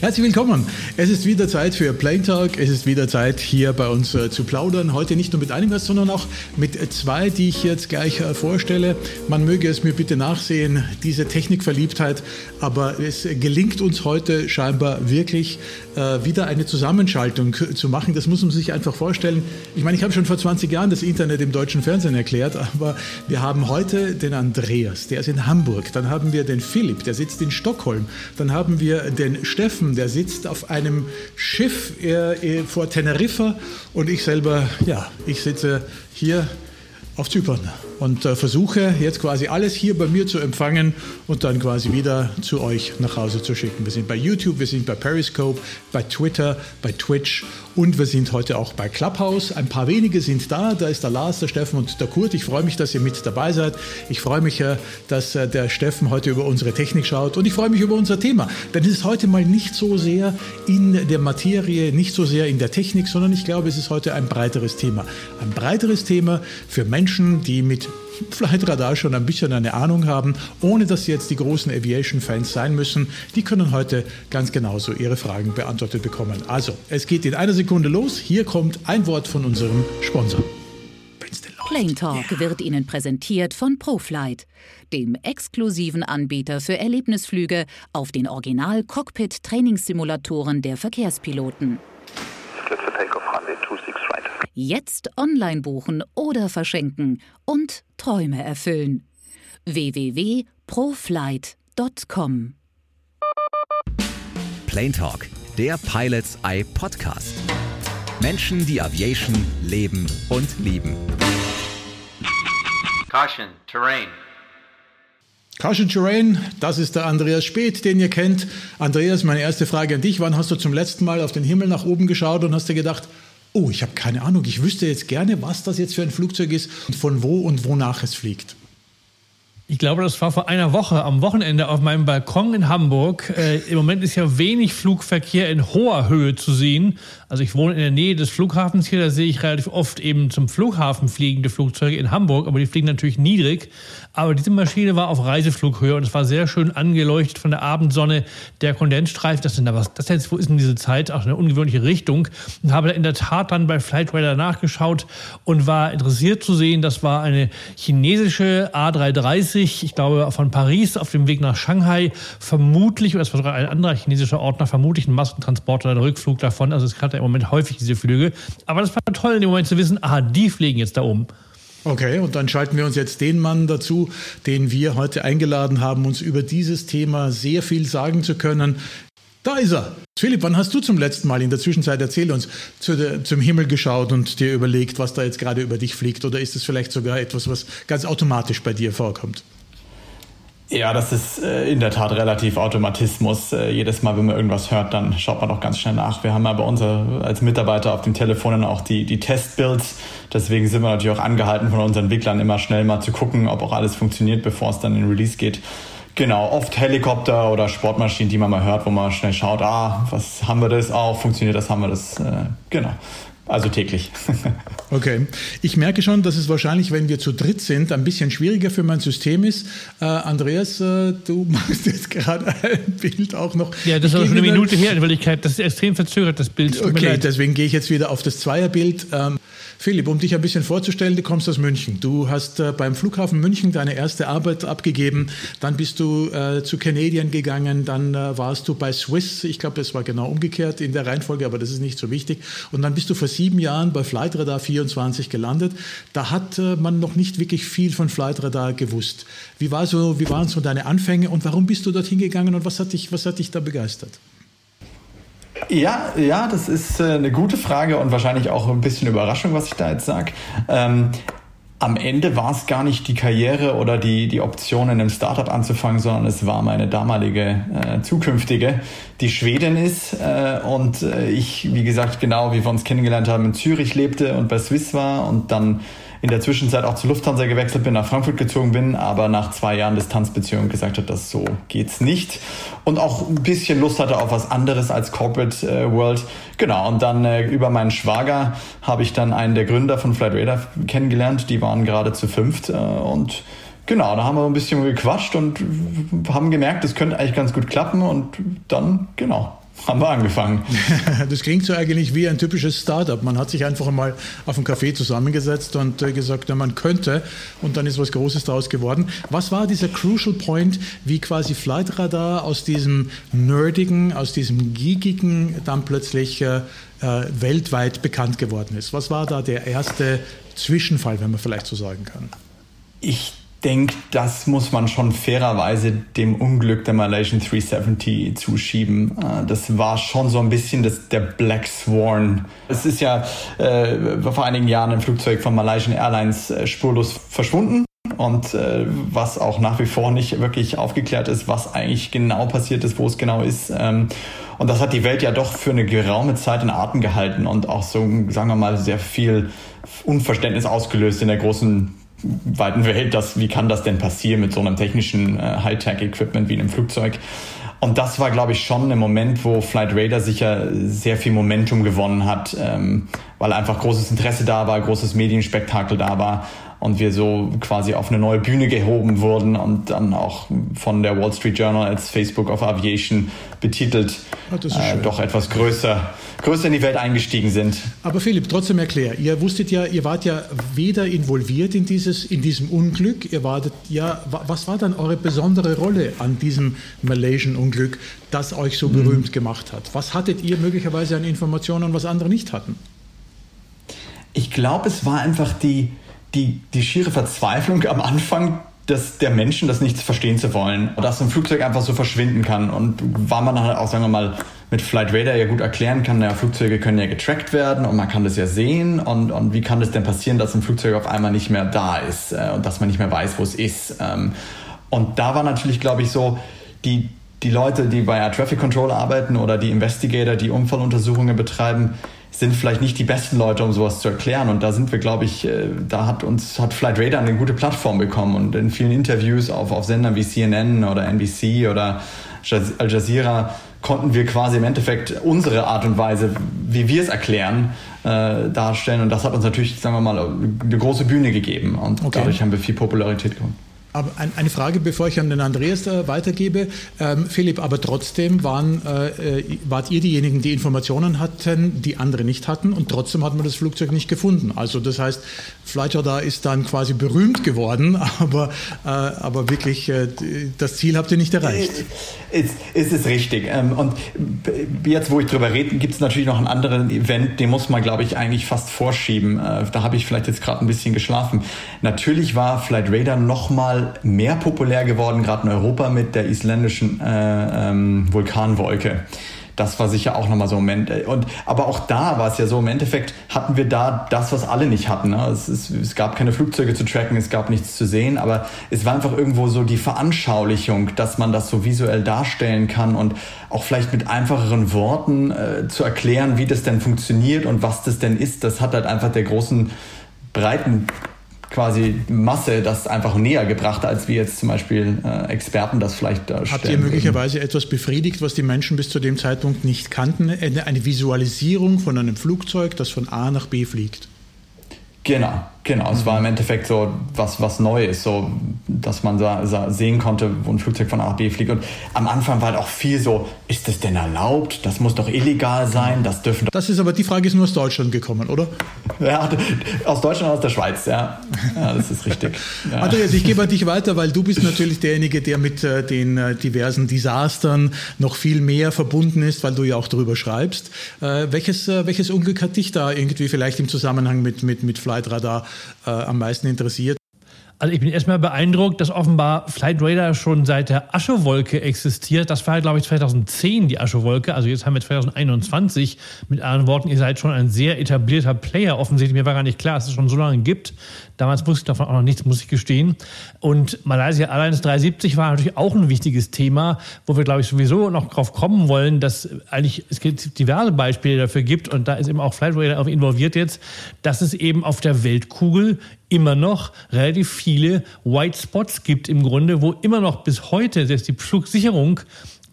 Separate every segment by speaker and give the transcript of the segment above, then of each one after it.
Speaker 1: Herzlich willkommen. Es ist wieder Zeit für Plain Talk. Es ist wieder Zeit, hier bei uns äh, zu plaudern. Heute nicht nur mit einem Gast, sondern auch mit zwei, die ich jetzt gleich äh, vorstelle. Man möge es mir bitte nachsehen, diese Technikverliebtheit. Aber es gelingt uns heute scheinbar wirklich äh, wieder eine Zusammenschaltung zu machen. Das muss man sich einfach vorstellen. Ich meine, ich habe schon vor 20 Jahren das Internet im deutschen Fernsehen erklärt, aber wir haben heute den Andreas, der ist in Hamburg. Dann haben wir den Philipp, der sitzt in Stockholm. Dann haben wir den Steffen, Steffen, der sitzt auf einem Schiff vor Teneriffa und ich selber, ja, ich sitze hier auf Zypern und äh, versuche jetzt quasi alles hier bei mir zu empfangen und dann quasi wieder zu euch nach Hause zu schicken. Wir sind bei YouTube, wir sind bei Periscope, bei Twitter, bei Twitch und wir sind heute auch bei Clubhouse. Ein paar wenige sind da. Da ist der Lars, der Steffen und der Kurt. Ich freue mich, dass ihr mit dabei seid. Ich freue mich, äh, dass äh, der Steffen heute über unsere Technik schaut und ich freue mich über unser Thema. Denn es ist heute mal nicht so sehr in der Materie, nicht so sehr in der Technik, sondern ich glaube, es ist heute ein breiteres Thema. Ein breiteres Thema für Menschen, die mit Flightradar schon ein bisschen eine Ahnung haben, ohne dass sie jetzt die großen Aviation-Fans sein müssen. Die können heute ganz genauso ihre Fragen beantwortet bekommen. Also, es geht in einer Sekunde los. Hier kommt ein Wort von unserem Sponsor.
Speaker 2: Plane Talk yeah. wird Ihnen präsentiert von ProFlight, dem exklusiven Anbieter für Erlebnisflüge auf den Original-Cockpit-Trainingssimulatoren der Verkehrspiloten. Jetzt online buchen oder verschenken und Träume erfüllen. www.proflight.com
Speaker 3: Plane Talk, der Pilots Eye Podcast. Menschen, die Aviation leben und lieben.
Speaker 1: Caution, Terrain. Caution Terrain, das ist der Andreas Speth, den ihr kennt. Andreas, meine erste Frage an dich. Wann hast du zum letzten Mal auf den Himmel nach oben geschaut und hast dir gedacht, oh, ich habe keine Ahnung, ich wüsste jetzt gerne, was das jetzt für ein Flugzeug ist und von wo und wonach es fliegt.
Speaker 4: Ich glaube, das war vor einer Woche am Wochenende auf meinem Balkon in Hamburg. Äh, Im Moment ist ja wenig Flugverkehr in hoher Höhe zu sehen. Also ich wohne in der Nähe des Flughafens hier, da sehe ich relativ oft eben zum Flughafen fliegende Flugzeuge in Hamburg, aber die fliegen natürlich niedrig. Aber diese Maschine war auf Reiseflughöhe und es war sehr schön angeleuchtet von der Abendsonne. Der Kondensstreifen, das sind da was, das jetzt, wo ist denn diese Zeit? Auch eine ungewöhnliche Richtung. Und habe in der Tat dann bei Flightradar nachgeschaut und war interessiert zu sehen, das war eine chinesische A330, ich glaube von Paris auf dem Weg nach Shanghai, vermutlich, oder es war sogar ein anderer chinesischer Ordner, vermutlich ein Massentransport oder ein Rückflug davon. Also es hatte im Moment häufig diese Flüge. Aber das war toll in dem Moment zu wissen, aha, die fliegen jetzt da oben.
Speaker 1: Okay, und dann schalten wir uns jetzt den Mann dazu, den wir heute eingeladen haben, uns über dieses Thema sehr viel sagen zu können. Da ist er. Philipp, wann hast du zum letzten Mal in der Zwischenzeit, erzähl uns, zu der, zum Himmel geschaut und dir überlegt, was da jetzt gerade über dich fliegt? Oder ist es vielleicht sogar etwas, was ganz automatisch bei dir vorkommt?
Speaker 5: Ja, das ist äh, in der Tat relativ Automatismus. Äh, jedes Mal, wenn man irgendwas hört, dann schaut man doch ganz schnell nach. Wir haben aber unser, als Mitarbeiter auf dem Telefon auch die, die Testbuilds. Deswegen sind wir natürlich auch angehalten, von unseren Entwicklern immer schnell mal zu gucken, ob auch alles funktioniert, bevor es dann in Release geht. Genau, oft Helikopter oder Sportmaschinen, die man mal hört, wo man schnell schaut, ah, was haben wir das auch, funktioniert das, haben wir das, äh, genau. Also täglich.
Speaker 1: okay. Ich merke schon, dass es wahrscheinlich, wenn wir zu dritt sind, ein bisschen schwieriger für mein System ist. Äh, Andreas, äh, du machst jetzt gerade ein Bild auch noch.
Speaker 4: Ja, das ist aber schon eine Minute her in Wirklichkeit. Das ist extrem verzögert, das Bild.
Speaker 1: Okay, deswegen gehe ich jetzt wieder auf das Zweierbild. Ähm, Philipp, um dich ein bisschen vorzustellen, du kommst aus München. Du hast äh, beim Flughafen München deine erste Arbeit abgegeben. Dann bist du äh, zu Canadian gegangen. Dann äh, warst du bei Swiss. Ich glaube, das war genau umgekehrt in der Reihenfolge, aber das ist nicht so wichtig. Und dann bist du vor sieben Jahren bei Flightradar 24 gelandet. Da hat äh, man noch nicht wirklich viel von Flightradar gewusst. Wie, war so, wie waren so deine Anfänge und warum bist du dorthin gegangen und was hat dich, was hat dich da begeistert?
Speaker 5: Ja, ja, das ist äh, eine gute Frage und wahrscheinlich auch ein bisschen Überraschung, was ich da jetzt sage. Ähm, am Ende war es gar nicht die Karriere oder die, die Option, in einem Startup anzufangen, sondern es war meine damalige äh, zukünftige, die Schwedin ist äh, und äh, ich, wie gesagt, genau wie wir uns kennengelernt haben, in Zürich lebte und bei Swiss war und dann in der Zwischenzeit auch zu Lufthansa gewechselt bin, nach Frankfurt gezogen bin, aber nach zwei Jahren Distanzbeziehung gesagt hat, dass so geht's nicht. Und auch ein bisschen Lust hatte auf was anderes als Corporate äh, World. Genau, und dann äh, über meinen Schwager habe ich dann einen der Gründer von Flightradar kennengelernt, die waren gerade zu fünft äh, und Genau, da haben wir ein bisschen gequatscht und haben gemerkt, das könnte eigentlich ganz gut klappen und dann, genau, haben wir angefangen.
Speaker 1: Das klingt so eigentlich wie ein typisches Startup. Man hat sich einfach einmal auf einen Café zusammengesetzt und äh, gesagt, man könnte und dann ist was Großes daraus geworden. Was war dieser Crucial Point, wie quasi Flightradar aus diesem Nerdigen, aus diesem Geekigen dann plötzlich äh, äh, weltweit bekannt geworden ist? Was war da der erste Zwischenfall, wenn man vielleicht so sagen kann?
Speaker 5: Ich denke, das muss man schon fairerweise dem Unglück der Malaysian 370 zuschieben. Äh, das war schon so ein bisschen das, der Black Swan. Es ist ja äh, vor einigen Jahren ein Flugzeug von Malaysian Airlines äh, spurlos verschwunden. Und äh, was auch nach wie vor nicht wirklich aufgeklärt ist, was eigentlich genau passiert ist, wo es genau ist. Ähm, und das hat die Welt ja doch für eine geraume Zeit in Atem gehalten und auch so, sagen wir mal, sehr viel Unverständnis ausgelöst in der großen weiten Welt, dass, wie kann das denn passieren mit so einem technischen äh, Hightech-Equipment wie einem Flugzeug? Und das war, glaube ich, schon ein Moment, wo Flight Radar sicher sehr viel Momentum gewonnen hat, ähm, weil einfach großes Interesse da war, großes Medienspektakel da war und wir so quasi auf eine neue Bühne gehoben wurden und dann auch von der Wall Street Journal als Facebook of Aviation betitelt, oh, äh, doch etwas größer, größer in die Welt eingestiegen sind.
Speaker 1: Aber Philipp, trotzdem erklär, ihr wusstet ja, ihr wart ja weder involviert in, dieses, in diesem Unglück, ihr wartet ja, was war dann eure besondere Rolle an diesem Malaysian-Unglück, das euch so berühmt mhm. gemacht hat? Was hattet ihr möglicherweise an Informationen, was andere nicht hatten?
Speaker 5: Ich glaube, es war einfach die, die, die schiere Verzweiflung am Anfang des, der Menschen, das nicht verstehen zu wollen, dass ein Flugzeug einfach so verschwinden kann. Und war man halt auch, sagen wir mal, mit Flight Radar ja gut erklären kann, ja, Flugzeuge können ja getrackt werden und man kann das ja sehen. Und, und wie kann das denn passieren, dass ein Flugzeug auf einmal nicht mehr da ist äh, und dass man nicht mehr weiß, wo es ist? Ähm, und da war natürlich, glaube ich, so die, die Leute, die bei Air Traffic Control arbeiten oder die Investigator, die Unfalluntersuchungen betreiben, sind vielleicht nicht die besten Leute, um sowas zu erklären. Und da sind wir, glaube ich, äh, da hat uns hat Flight Radar eine gute Plattform bekommen und in vielen Interviews auf, auf Sendern wie CNN oder NBC oder Al Jazeera konnten wir quasi im Endeffekt unsere Art und Weise, wie wir es erklären, äh, darstellen. Und das hat uns natürlich, sagen wir mal, eine große Bühne gegeben. Und okay. dadurch haben wir viel Popularität gewonnen.
Speaker 1: Aber eine Frage, bevor ich an den Andreas äh, weitergebe. Ähm, Philipp, aber trotzdem waren, äh, äh, wart ihr diejenigen, die Informationen hatten, die andere nicht hatten und trotzdem hat man das Flugzeug nicht gefunden. Also das heißt, Flightradar ist dann quasi berühmt geworden, aber, äh, aber wirklich äh, das Ziel habt ihr nicht erreicht.
Speaker 5: Ist, ist es richtig. Ähm, und jetzt, wo ich drüber rede, gibt es natürlich noch einen anderen Event, den muss man, glaube ich, eigentlich fast vorschieben. Äh, da habe ich vielleicht jetzt gerade ein bisschen geschlafen. Natürlich war Flight Radar nochmal mehr populär geworden, gerade in Europa mit der isländischen äh, ähm, Vulkanwolke. Das war sicher auch nochmal so ein Moment. Und, aber auch da war es ja so, im Endeffekt hatten wir da das, was alle nicht hatten. Ne? Es, es, es, gab keine Flugzeuge zu tracken, es gab nichts zu sehen, aber es war einfach irgendwo so die Veranschaulichung, dass man das so visuell darstellen kann und auch vielleicht mit einfacheren Worten äh, zu erklären, wie das denn funktioniert und was das denn ist. Das hat halt einfach der großen breiten quasi Masse das einfach näher gebracht, als wir jetzt zum Beispiel äh, Experten das vielleicht darstellen.
Speaker 1: Habt ihr möglicherweise würden. etwas befriedigt, was die Menschen bis zu dem Zeitpunkt nicht kannten? Eine, eine Visualisierung von einem Flugzeug, das von A nach B fliegt?
Speaker 5: Genau, genau. Es war im Endeffekt so was, was Neues, so, dass man da, sehen konnte, wo ein Flugzeug von A nach B fliegt. Und am Anfang war halt auch viel so, ist das denn erlaubt? Das muss doch illegal sein. Das dürfen.
Speaker 1: Das ist aber die Frage ist nur aus Deutschland gekommen, oder?
Speaker 5: Ja, aus Deutschland aus der Schweiz, ja. Ja, das ist richtig.
Speaker 1: Ja. Andreas, ich gebe dich weiter, weil du bist natürlich derjenige, der mit äh, den äh, diversen Desastern noch viel mehr verbunden ist, weil du ja auch darüber schreibst. Äh, welches, welches Unglück hat dich da irgendwie vielleicht im Zusammenhang mit, mit, mit Flightradar äh, am meisten interessiert.
Speaker 4: Also ich bin erstmal beeindruckt, dass offenbar Flight Radar schon seit der Aschewolke existiert. Das war, glaube ich, 2010 die Aschewolke. Also jetzt haben wir 2021. Mit anderen Worten, ihr seid schon ein sehr etablierter Player. Offensichtlich, mir war gar nicht klar, dass es schon so lange gibt. Damals wusste ich davon auch noch nichts, muss ich gestehen. Und Malaysia Airlines 370 war natürlich auch ein wichtiges Thema, wo wir, glaube ich, sowieso noch drauf kommen wollen, dass eigentlich es gibt diverse Beispiele dafür gibt und da ist eben auch Flightradar involviert jetzt, dass es eben auf der Weltkugel immer noch relativ viele White Spots gibt im Grunde, wo immer noch bis heute selbst die Flugsicherung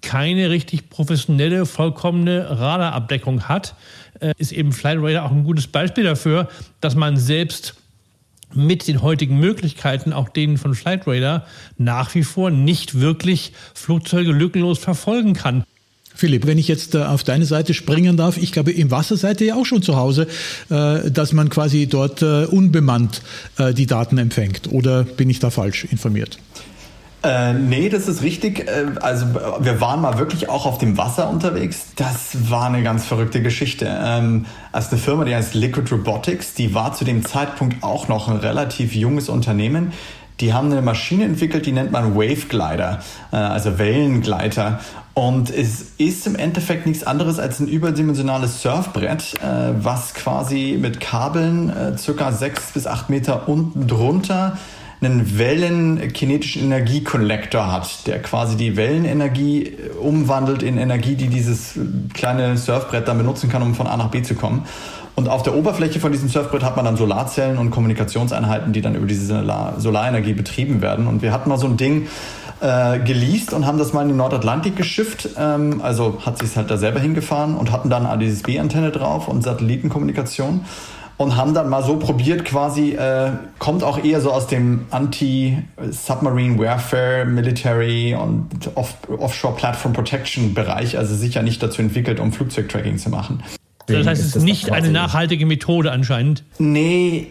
Speaker 4: keine richtig professionelle, vollkommene Radarabdeckung hat, äh, ist eben Flightradar auch ein gutes Beispiel dafür, dass man selbst mit den heutigen Möglichkeiten, auch denen von Flightradar, nach wie vor nicht wirklich Flugzeuge lückenlos verfolgen kann.
Speaker 1: Philipp, wenn ich jetzt äh, auf deine Seite springen darf, ich glaube, im Wasser seid ihr ja auch schon zu Hause, äh, dass man quasi dort äh, unbemannt die Daten empfängt. Oder bin ich da falsch informiert?
Speaker 5: Äh, nee, das ist richtig. Also wir waren mal wirklich auch auf dem Wasser unterwegs. Das war eine ganz verrückte Geschichte. Ähm, als eine Firma, die heißt Liquid Robotics, die war zu dem Zeitpunkt auch noch ein relativ junges Unternehmen. Die haben eine Maschine entwickelt, die nennt man Wave Glider, also Wellengleiter. Und es ist im Endeffekt nichts anderes als ein überdimensionales Surfbrett, äh, was quasi mit Kabeln äh, circa sechs bis acht Meter unten drunter einen wellenkinetischen Energiekollektor hat, der quasi die Wellenenergie äh, umwandelt in Energie, die dieses kleine Surfbrett dann benutzen kann, um von A nach B zu kommen. Und auf der Oberfläche von diesem Surfbrett hat man dann Solarzellen und Kommunikationseinheiten, die dann über diese Solarenergie betrieben werden. Und wir hatten mal so ein Ding, äh, geleast und haben das mal in den Nordatlantik geschifft. Ähm, also hat sich halt da selber hingefahren und hatten dann dieses B-Antenne drauf und Satellitenkommunikation und haben dann mal so probiert, quasi, äh, kommt auch eher so aus dem Anti-Submarine Warfare, Military und Off Offshore Platform Protection Bereich, also sicher nicht dazu entwickelt, um Flugzeugtracking zu machen.
Speaker 4: Das heißt, es ist nicht eine nachhaltige Methode anscheinend.
Speaker 5: Nee,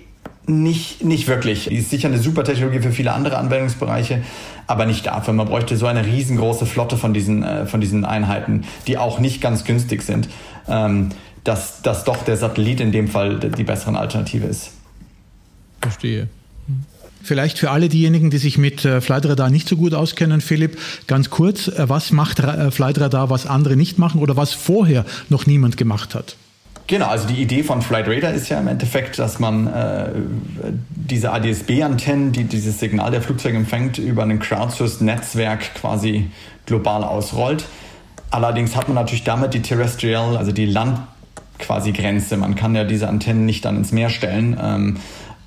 Speaker 5: nicht, nicht wirklich. Die ist sicher eine super Technologie für viele andere Anwendungsbereiche, aber nicht dafür. Man bräuchte so eine riesengroße Flotte von diesen, äh, von diesen Einheiten, die auch nicht ganz günstig sind, ähm, dass, dass doch der Satellit in dem Fall die bessere Alternative ist.
Speaker 4: Verstehe.
Speaker 1: Vielleicht für alle diejenigen, die sich mit äh, Flightradar nicht so gut auskennen, Philipp, ganz kurz, äh, was macht äh, Flightradar, was andere nicht machen oder was vorher noch niemand gemacht hat?
Speaker 5: Genau, also die Idee von Flight Radar ist ja im Endeffekt, dass man äh, diese ADS-B-Antennen, die dieses Signal der Flugzeuge empfängt, über ein Crowdsourced-Netzwerk quasi global ausrollt. Allerdings hat man natürlich damit die Terrestrial, also die Land quasi Grenze. Man kann ja diese Antennen nicht dann ins Meer stellen. Ähm,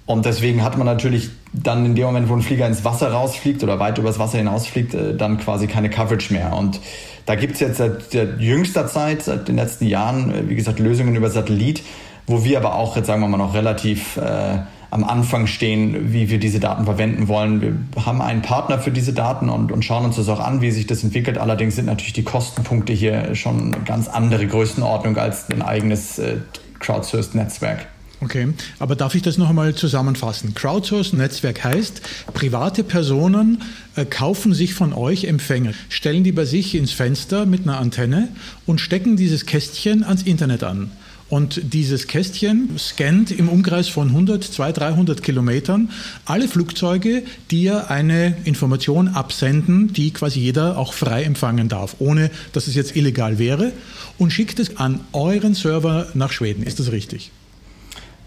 Speaker 5: und deswegen hat man natürlich dann in dem Moment, wo ein Flieger ins Wasser rausfliegt oder weit übers Wasser hinausfliegt, äh, dann quasi keine Coverage mehr. Und da gibt es jetzt seit jüngster Zeit, seit den letzten Jahren, äh, wie gesagt, Lösungen über Satellit, wo wir aber auch jetzt sagen wir mal noch relativ äh, am Anfang stehen, wie wir diese Daten verwenden wollen. Wir haben einen Partner für diese Daten und, und schauen uns das auch an, wie sich das entwickelt. Allerdings sind natürlich die Kostenpunkte hier schon eine ganz andere Größenordnung als ein eigenes äh, Crowdsourced-Netzwerk.
Speaker 1: Okay, aber darf ich das noch einmal zusammenfassen? Crowdsourced-Netzwerk heißt, private Personen äh, kaufen sich von euch Empfänger, stellen die bei sich ins Fenster mit einer Antenne und stecken dieses Kästchen ans Internet an. Und dieses Kästchen scannt im Umkreis von 100, 200, 300 Kilometern alle Flugzeuge, die ja eine Information absenden, die quasi jeder auch frei empfangen darf, ohne dass es jetzt illegal wäre, und schickt es an euren Server nach Schweden. Ist das richtig?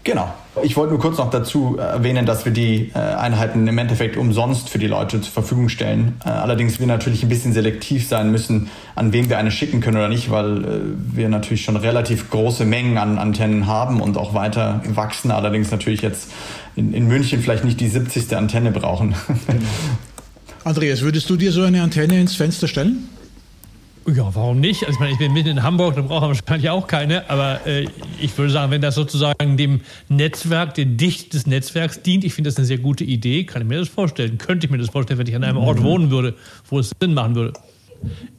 Speaker 5: Genau. Ich wollte nur kurz noch dazu erwähnen, dass wir die äh, Einheiten im Endeffekt umsonst für die Leute zur Verfügung stellen. Äh, allerdings wir natürlich ein bisschen selektiv sein müssen, an wen wir eine schicken können oder nicht, weil äh, wir natürlich schon relativ große Mengen an Antennen haben und auch weiter wachsen. Allerdings natürlich jetzt in, in München vielleicht nicht die 70. Antenne brauchen. Genau.
Speaker 1: Andreas, würdest du dir so eine Antenne ins Fenster stellen?
Speaker 4: Ja, warum nicht? Also ich meine, ich bin mitten in Hamburg, da braucht man wahrscheinlich auch keine. Aber äh, ich würde sagen, wenn das sozusagen dem Netzwerk, der Dicht des Netzwerks dient, ich finde das eine sehr gute Idee, kann ich mir das vorstellen. Könnte ich mir das vorstellen, wenn ich an einem Ort mhm. wohnen würde, wo es Sinn machen würde.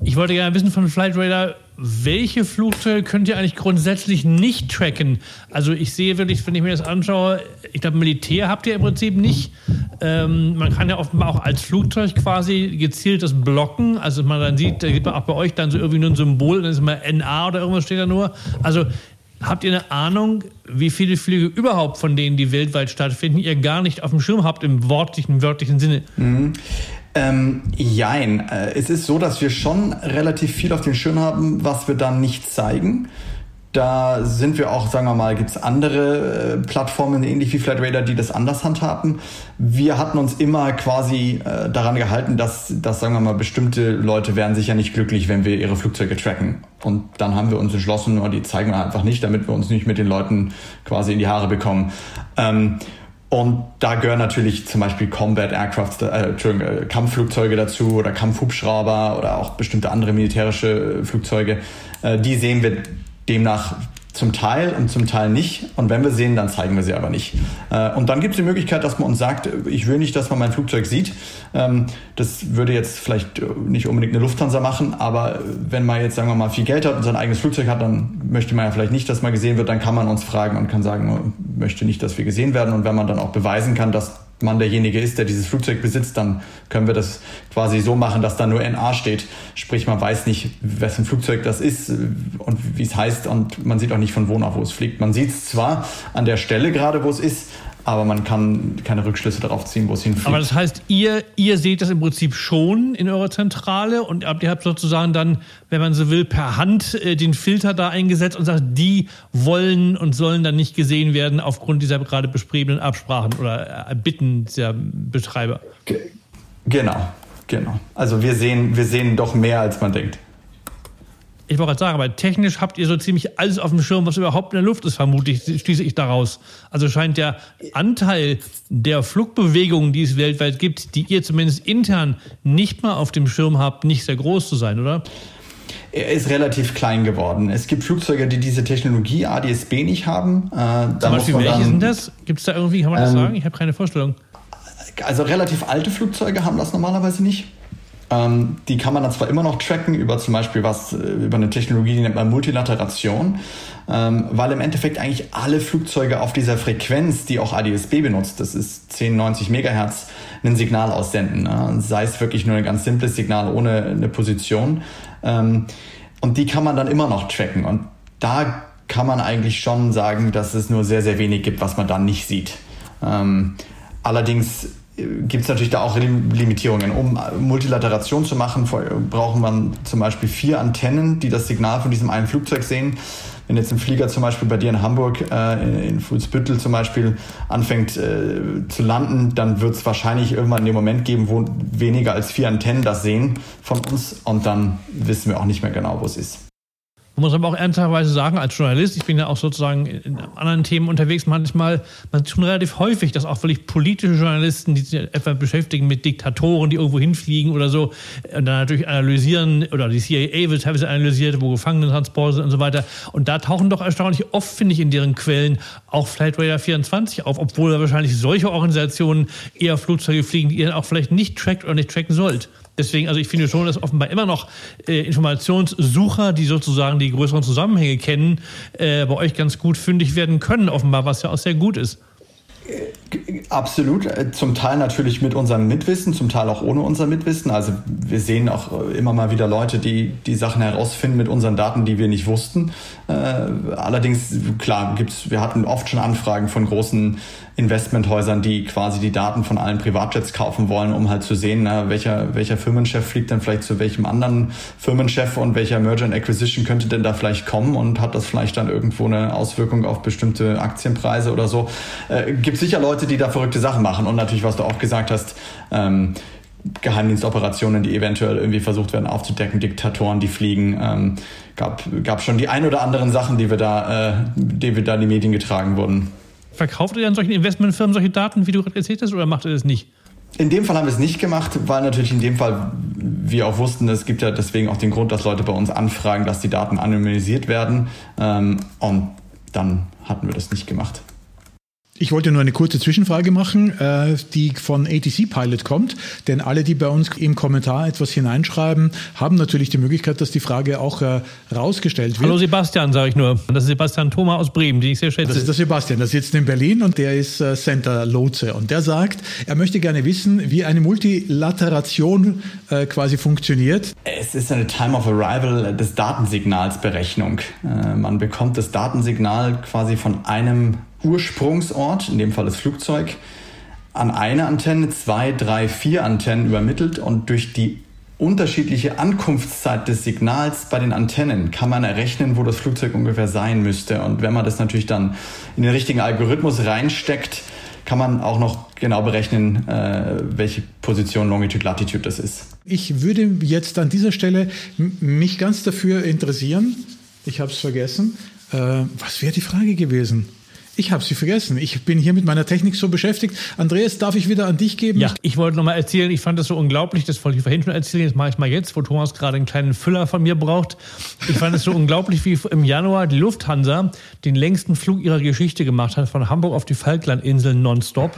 Speaker 4: Ich wollte gerne wissen von Flight Radar, welche Flugzeuge könnt ihr eigentlich grundsätzlich nicht tracken? Also ich sehe wirklich, wenn ich mir das anschaue, ich glaube, Militär habt ihr im Prinzip nicht. Ähm, man kann ja offenbar auch als Flugzeug quasi gezielt das blocken. Also man dann sieht, da gibt man auch bei euch dann so irgendwie nur ein Symbol, dann ist immer NA oder irgendwas steht da nur. Also habt ihr eine Ahnung, wie viele Flüge überhaupt von denen, die weltweit stattfinden, ihr gar nicht auf dem Schirm habt im wortlichen, wörtlichen Sinne?
Speaker 5: Mhm. Ähm, jein. Äh, es ist so, dass wir schon relativ viel auf dem Schirm haben, was wir dann nicht zeigen. Da sind wir auch, sagen wir mal, gibt es andere äh, Plattformen, ähnlich wie Flatradar, die das anders handhaben. Wir hatten uns immer quasi äh, daran gehalten, dass, dass, sagen wir mal, bestimmte Leute wären sicher nicht glücklich, wenn wir ihre Flugzeuge tracken. Und dann haben wir uns entschlossen, nur die zeigen wir einfach nicht, damit wir uns nicht mit den Leuten quasi in die Haare bekommen. Ähm, und da gehören natürlich zum Beispiel Combat Aircraft, äh, äh, Kampfflugzeuge dazu oder Kampfhubschrauber oder auch bestimmte andere militärische Flugzeuge. Äh, die sehen wir demnach zum Teil und zum Teil nicht. Und wenn wir sehen, dann zeigen wir sie aber nicht. Äh, und dann gibt es die Möglichkeit, dass man uns sagt, ich will nicht, dass man mein Flugzeug sieht. Ähm, das würde jetzt vielleicht nicht unbedingt eine Lufthansa machen, aber wenn man jetzt, sagen wir mal, viel Geld hat und sein eigenes Flugzeug hat, dann möchte man ja vielleicht nicht, dass man gesehen wird. Dann kann man uns fragen und kann sagen, man möchte nicht, dass wir gesehen werden. Und wenn man dann auch beweisen kann, dass man derjenige ist, der dieses Flugzeug besitzt, dann können wir das quasi so machen, dass da nur NA steht. Sprich, man weiß nicht, wessen Flugzeug das ist und wie es heißt und man sieht auch nicht von wo nach wo es fliegt. Man sieht es zwar an der Stelle gerade, wo es ist, aber man kann keine Rückschlüsse darauf ziehen, wo es hinfliegt.
Speaker 4: Aber das heißt, ihr, ihr seht das im Prinzip schon in eurer Zentrale und ihr habt sozusagen dann, wenn man so will, per Hand äh, den Filter da eingesetzt und sagt, die wollen und sollen dann nicht gesehen werden aufgrund dieser gerade beschriebenen Absprachen oder äh, Bitten der Betreiber.
Speaker 5: Genau, genau. Also wir sehen, wir sehen doch mehr, als man denkt.
Speaker 4: Ich wollte gerade sagen, aber technisch habt ihr so ziemlich alles auf dem Schirm, was überhaupt in der Luft ist, vermutlich, schließe ich daraus. Also scheint der Anteil der Flugbewegungen, die es weltweit gibt, die ihr zumindest intern nicht mal auf dem Schirm habt, nicht sehr groß zu sein, oder?
Speaker 5: Er ist relativ klein geworden. Es gibt Flugzeuge, die diese Technologie ADS-B nicht haben.
Speaker 4: Äh, Zum Beispiel, welche sind das? Gibt es da irgendwie, kann man das ähm, sagen? Ich habe keine Vorstellung.
Speaker 5: Also relativ alte Flugzeuge haben das normalerweise nicht. Ähm, die kann man dann zwar immer noch tracken über zum Beispiel was, äh, über eine Technologie, die nennt man Multilateration, ähm, weil im Endeffekt eigentlich alle Flugzeuge auf dieser Frequenz, die auch ADS-B benutzt, das ist 1090 Megahertz, ein Signal aussenden. Ne? Sei es wirklich nur ein ganz simples Signal ohne eine Position. Ähm, und die kann man dann immer noch tracken. Und da kann man eigentlich schon sagen, dass es nur sehr, sehr wenig gibt, was man dann nicht sieht. Ähm, allerdings gibt es natürlich da auch Limitierungen. Um Multilateration zu machen, braucht man zum Beispiel vier Antennen, die das Signal von diesem einen Flugzeug sehen. Wenn jetzt ein Flieger zum Beispiel bei dir in Hamburg, äh, in Fuhlsbüttel zum Beispiel, anfängt äh, zu landen, dann wird es wahrscheinlich irgendwann den Moment geben, wo weniger als vier Antennen das sehen von uns und dann wissen wir auch nicht mehr genau, wo es ist.
Speaker 4: Man muss aber auch ernsthafterweise sagen, als Journalist, ich bin ja auch sozusagen in anderen Themen unterwegs, manchmal, man schon relativ häufig, dass auch wirklich politische Journalisten, die sich etwa beschäftigen mit Diktatoren, die irgendwo hinfliegen oder so, und dann natürlich analysieren, oder die CIA wird teilweise analysiert, wo Gefangenentransporte sind und so weiter. Und da tauchen doch erstaunlich oft, finde ich, in deren Quellen auch Flight Radar 24 auf, obwohl da wahrscheinlich solche Organisationen eher Flugzeuge fliegen, die ihr auch vielleicht nicht trackt oder nicht tracken sollt. Deswegen, also ich finde schon, dass offenbar immer noch äh, Informationssucher, die sozusagen die größeren Zusammenhänge kennen, äh, bei euch ganz gut fündig werden können, offenbar, was ja auch sehr gut ist.
Speaker 5: Absolut. Äh, zum Teil natürlich mit unserem Mitwissen, zum Teil auch ohne unser Mitwissen. Also wir sehen auch äh, immer mal wieder Leute, die die Sachen herausfinden mit unseren Daten, die wir nicht wussten. Äh, allerdings, klar, gibt's, wir hatten oft schon Anfragen von großen Investmenthäusern, die quasi die Daten von allen Privatjets kaufen wollen, um halt zu sehen, na, welcher, welcher Firmenchef fliegt dann vielleicht zu welchem anderen Firmenchef und welcher Merger and Acquisition könnte denn da vielleicht kommen und hat das vielleicht dann irgendwo eine Auswirkung auf bestimmte Aktienpreise oder so. Äh, gibt sicher Leute, die da verrückte Sachen machen und natürlich, was du auch gesagt hast, ähm, Geheimdienstoperationen, die eventuell irgendwie versucht werden aufzudecken, Diktatoren, die fliegen. Ähm, gab, gab schon die ein oder anderen Sachen, die wir da, äh, die wir da in die Medien getragen wurden.
Speaker 4: Verkauft ihr an solchen Investmentfirmen solche Daten, wie du gerade erzählt hast, oder macht ihr das nicht?
Speaker 5: In dem Fall haben wir es nicht gemacht, weil natürlich in dem Fall wir auch wussten, es gibt ja deswegen auch den Grund, dass Leute bei uns anfragen, dass die Daten anonymisiert werden. Ähm, und dann hatten wir das nicht gemacht.
Speaker 1: Ich wollte nur eine kurze Zwischenfrage machen, äh, die von ATC Pilot kommt, denn alle, die bei uns im Kommentar etwas hineinschreiben, haben natürlich die Möglichkeit, dass die Frage auch äh, rausgestellt wird.
Speaker 4: Hallo Sebastian, sage ich nur. Das ist Sebastian Thoma aus Bremen, den ich sehr schätze.
Speaker 1: Das ist der Sebastian, der sitzt in Berlin und der ist äh, Center Lotse und der sagt, er möchte gerne wissen, wie eine Multilateration quasi funktioniert.
Speaker 5: Es ist eine Time of Arrival des Datensignals Berechnung. Man bekommt das Datensignal quasi von einem Ursprungsort, in dem Fall das Flugzeug, an eine Antenne, zwei, drei, vier Antennen übermittelt und durch die unterschiedliche Ankunftszeit des Signals bei den Antennen kann man errechnen, wo das Flugzeug ungefähr sein müsste. Und wenn man das natürlich dann in den richtigen Algorithmus reinsteckt, kann man auch noch genau berechnen, äh, welche Position Longitude Latitude das ist.
Speaker 1: Ich würde jetzt an dieser Stelle mich ganz dafür interessieren, ich habe es vergessen, äh, was wäre die Frage gewesen? Ich habe sie vergessen. Ich bin hier mit meiner Technik so beschäftigt. Andreas, darf ich wieder an dich geben?
Speaker 4: Ja, ich wollte nochmal erzählen, ich fand das so unglaublich, das wollte ich vorhin schon erzählen, das mache ich mal jetzt, wo Thomas gerade einen kleinen Füller von mir braucht. Ich fand es so unglaublich, wie im Januar die Lufthansa den längsten Flug ihrer Geschichte gemacht hat, von Hamburg auf die Falklandinseln nonstop.